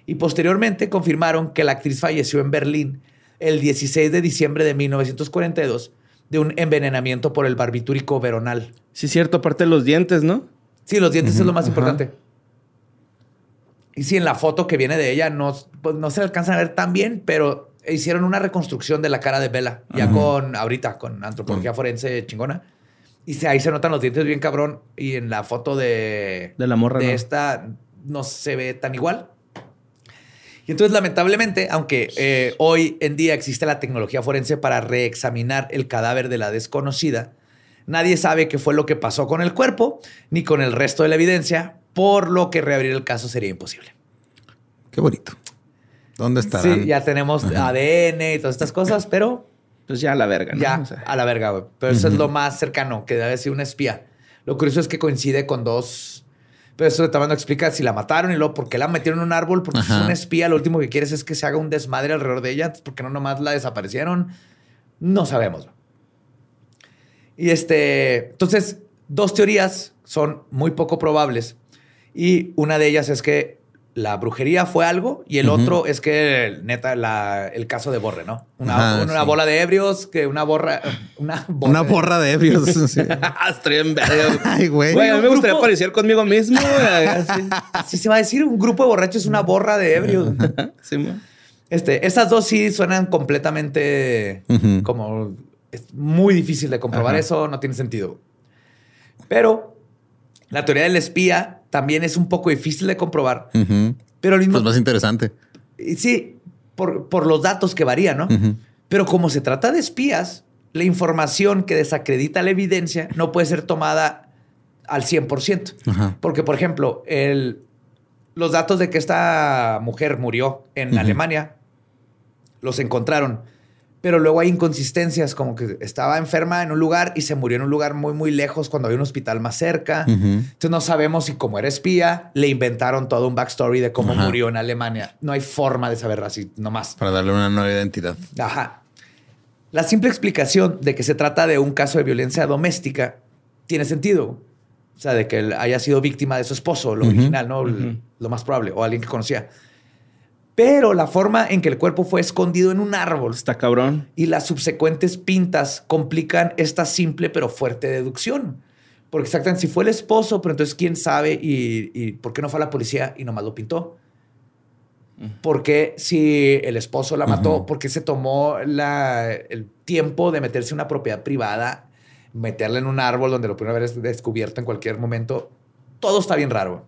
y posteriormente confirmaron que la actriz falleció en Berlín el 16 de diciembre de 1942 de un envenenamiento por el barbitúrico veronal. Sí, es cierto, aparte de los dientes, ¿no? Sí, los dientes es lo más importante. Y sí, en la foto que viene de ella no, pues, no se alcanzan a ver tan bien, pero hicieron una reconstrucción de la cara de Bella, ya Ajá. con ahorita, con antropología forense chingona. Y se- ahí se notan los dientes bien cabrón. Y en la foto de, De la morra, de ¿no? esta no se ve tan igual. Y entonces, lamentablemente, aunque eh, hoy en día existe la tecnología forense para reexaminar el cadáver de la desconocida, nadie sabe qué fue lo que pasó con el cuerpo ni con el resto de la evidencia, por lo que reabrir el caso sería imposible. Qué bonito. ¿Dónde estarán? Sí, ya tenemos ADN y todas estas cosas, pero Pues ya a la verga, ¿no? ya O sea, a la verga, güey. Pero eso es lo más cercano, que debe ser una espía. Lo curioso es que coincide con dos. Pero eso también no explica si la mataron y luego por qué la metieron en un árbol, porque si es Ajá. una espía, lo último que quieres es que se haga un desmadre alrededor de ella, porque no nomás la desaparecieron. No sabemos. Y este, entonces, dos teorías son muy poco probables. Y una de ellas es que la brujería fue algo y el otro es que, neta, la- el caso de Borre, ¿no? Una, Ajá, una sí. bola de ebrios, que una borra, una borra. Una borra de ebrios. sí. Ay, güey. Güey, a mí me gustaría grupo- parecer conmigo mismo. así. Así se va a decir, un grupo de borrachos es una borra de ebrios. Sí, mo. Este, esas dos sí suenan completamente como es muy difícil de comprobar Ajá. eso, no tiene sentido. Pero la teoría del espía también es un poco difícil de comprobar, pero al mismo Pues más interesante. y Sí, por, por los datos que varían, ¿no? Pero como se trata de espías, la información que desacredita la evidencia no puede ser tomada al 100%. Ajá. Porque, por ejemplo, el, los datos de que esta mujer murió en. Alemania los encontraron. Pero luego hay inconsistencias, como que estaba enferma en un lugar y se murió en un lugar muy, muy lejos cuando había un hospital más cerca. Entonces no sabemos si como era espía, le inventaron todo un backstory de cómo Ajá. murió en Alemania. No hay forma de saber así, nomás. Para darle una nueva identidad. Ajá. La simple explicación de que se trata de un caso de violencia doméstica tiene sentido. O sea, de que él haya sido víctima de su esposo, lo original, ¿no? Lo más probable, o alguien que conocía. Pero la forma en que el cuerpo fue escondido en un árbol Está cabrón. y las subsecuentes pintas complican esta simple pero fuerte deducción. Porque exactamente, si fue el esposo, pero entonces quién sabe y, y por qué no fue a la policía y nomás lo pintó. ¿Por qué si el esposo la mató? Ujú. ¿Por qué se tomó la- el tiempo de meterse en una propiedad privada, meterla en un árbol donde lo pudieron haber des- descubierto en cualquier momento? Todo está bien raro.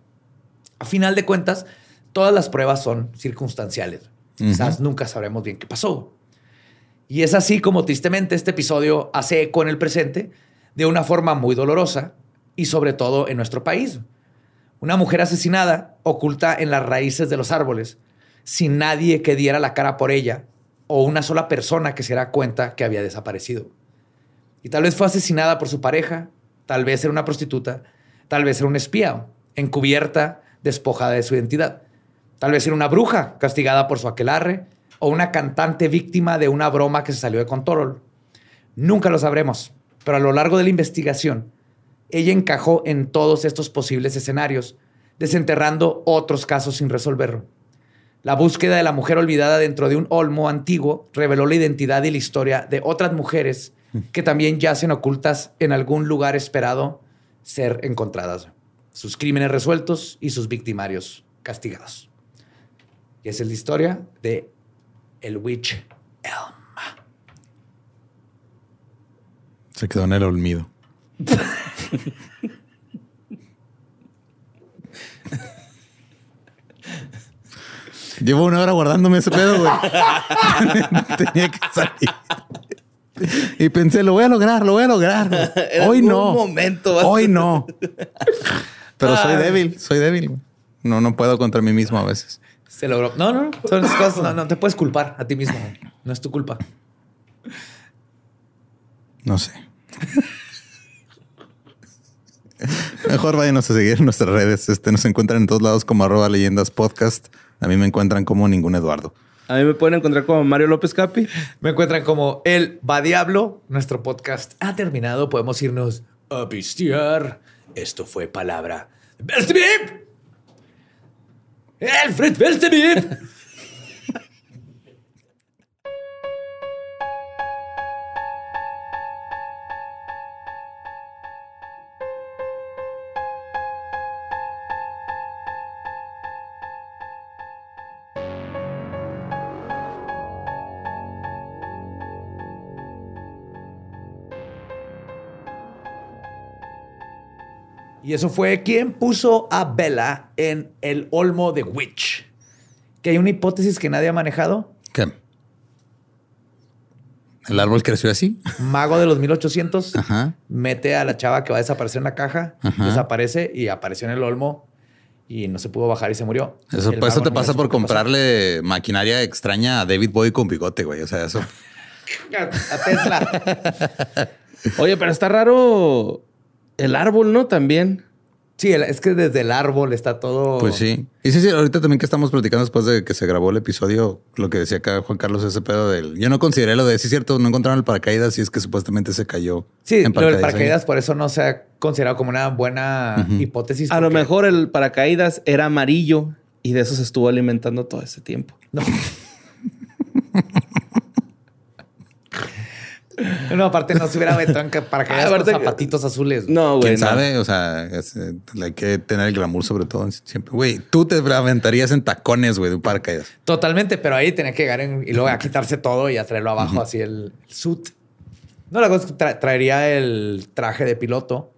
A final de cuentas, todas las pruebas son circunstanciales. Quizás nunca sabremos bien qué pasó. Y es así como tristemente este episodio hace eco en el presente de una forma muy dolorosa y sobre todo en nuestro país. Una mujer asesinada oculta en las raíces de los árboles sin nadie que diera la cara por ella o una sola persona que se diera cuenta que había desaparecido. Y tal vez fue asesinada por su pareja, tal vez era una prostituta, tal vez era un espía, encubierta, despojada de su identidad. Tal vez era una bruja castigada por su aquelarre o una cantante víctima de una broma que se salió de control. Nunca lo sabremos, pero a lo largo de la investigación, ella encajó en todos estos posibles escenarios, desenterrando otros casos sin resolver. La búsqueda de la mujer olvidada dentro de un olmo antiguo reveló la identidad y la historia de otras mujeres que también yacen ocultas en algún lugar esperado ser encontradas. Sus crímenes resueltos y sus victimarios castigados. Y esa es la historia de el Witch Elm. Se quedó en el olvido. Llevo una hora guardándome ese pedo, güey. Tenía que salir. Y pensé, lo voy a lograr, lo voy a lograr. Hoy algún no. momento Hoy no. Pero soy débil, soy débil. güey. No, no puedo contra mí mismo a veces. Se logró. No, no, no. Son esas cosas. No, no te puedes culpar a ti mismo. No es tu culpa. No sé. Mejor váyanos a seguir en nuestras redes. Este, nos encuentran en todos lados como arroba leyendas podcast. A mí me encuentran como ningún Eduardo. A mí me pueden encontrar como Mario López Capi. Me encuentran como El Va Diablo. Nuestro podcast ha terminado. Podemos irnos a pistear. Esto fue palabra. ¡Belzebub! Elfrid Weltebyen! Y eso fue quien puso a Bella en el olmo de Witch. Que hay una hipótesis que nadie ha manejado. ¿Qué? ¿El árbol creció así? Mago de los 1800 Ajá. mete a la chava que va a desaparecer en la caja, Ajá. desaparece y apareció en el olmo y no se pudo bajar y se murió. Eso, pues, eso te pasa por pasó. comprarle maquinaria extraña a David Bowie con bigote, güey. O sea, eso. a Tesla. Oye, pero está raro el árbol, ¿no? También. Sí, el- es que desde el árbol está todo. Pues sí. Y sí, sí, ahorita también que estamos platicando después de que se grabó el episodio, lo que decía acá Juan Carlos, ese pedo del. Yo no consideré lo de, sí, es cierto, no encontraron el paracaídas y es que supuestamente se cayó. Sí, en del ahí. paracaídas por eso no se ha considerado como una buena hipótesis. A lo mejor el paracaídas era amarillo y de eso se estuvo alimentando todo ese tiempo. No, aparte no se hubiera aventado en ca- paracaídas Aparte- con zapatitos azules. No, güey. ¿Quién no. sabe? O sea, es, eh, hay que tener el glamour sobre todo siempre. Güey, tú te aventarías en tacones, güey, de un paracaídas. Totalmente, pero ahí tenía que llegar en- y luego a quitarse todo y a traerlo abajo, así el, el suit. No, la cosa es que tra- traería el traje de piloto.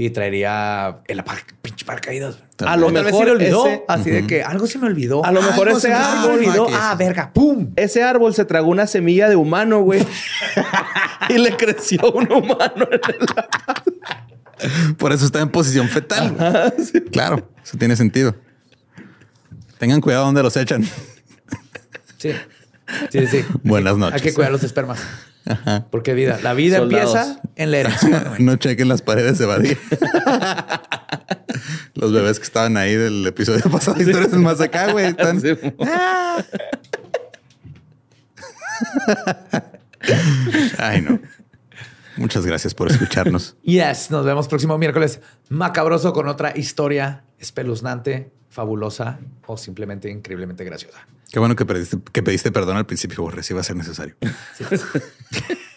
Y traería el par- pinche paracaídas. A lo O tal vez mejor se le olvidó, ese- así de que algo se me olvidó. A lo mejor Algo ese se me árbol- olvidó. fuck Ah, verga, pum. Ese árbol se tragó una semilla de humano, güey. y le creció un humano. en el- Por eso está en posición fetal. Claro, eso tiene sentido. Tengan cuidado donde los echan. Sí. Sí, sí. Buenas noches. Hay que cuidar los espermas. Porque vida, la vida Soldados. empieza en la erección. güey. No chequen las paredes de Badía. Los bebés que estaban ahí del episodio pasado, historias más acá, güey. Están... Sí. Ay, no. Muchas gracias por escucharnos. Yes, nos vemos próximo miércoles macabroso con otra historia espeluznante, fabulosa o simplemente increíblemente graciosa. Qué bueno que pediste, que pediste perdón al principio, Borre, si va a ser necesario. Sí.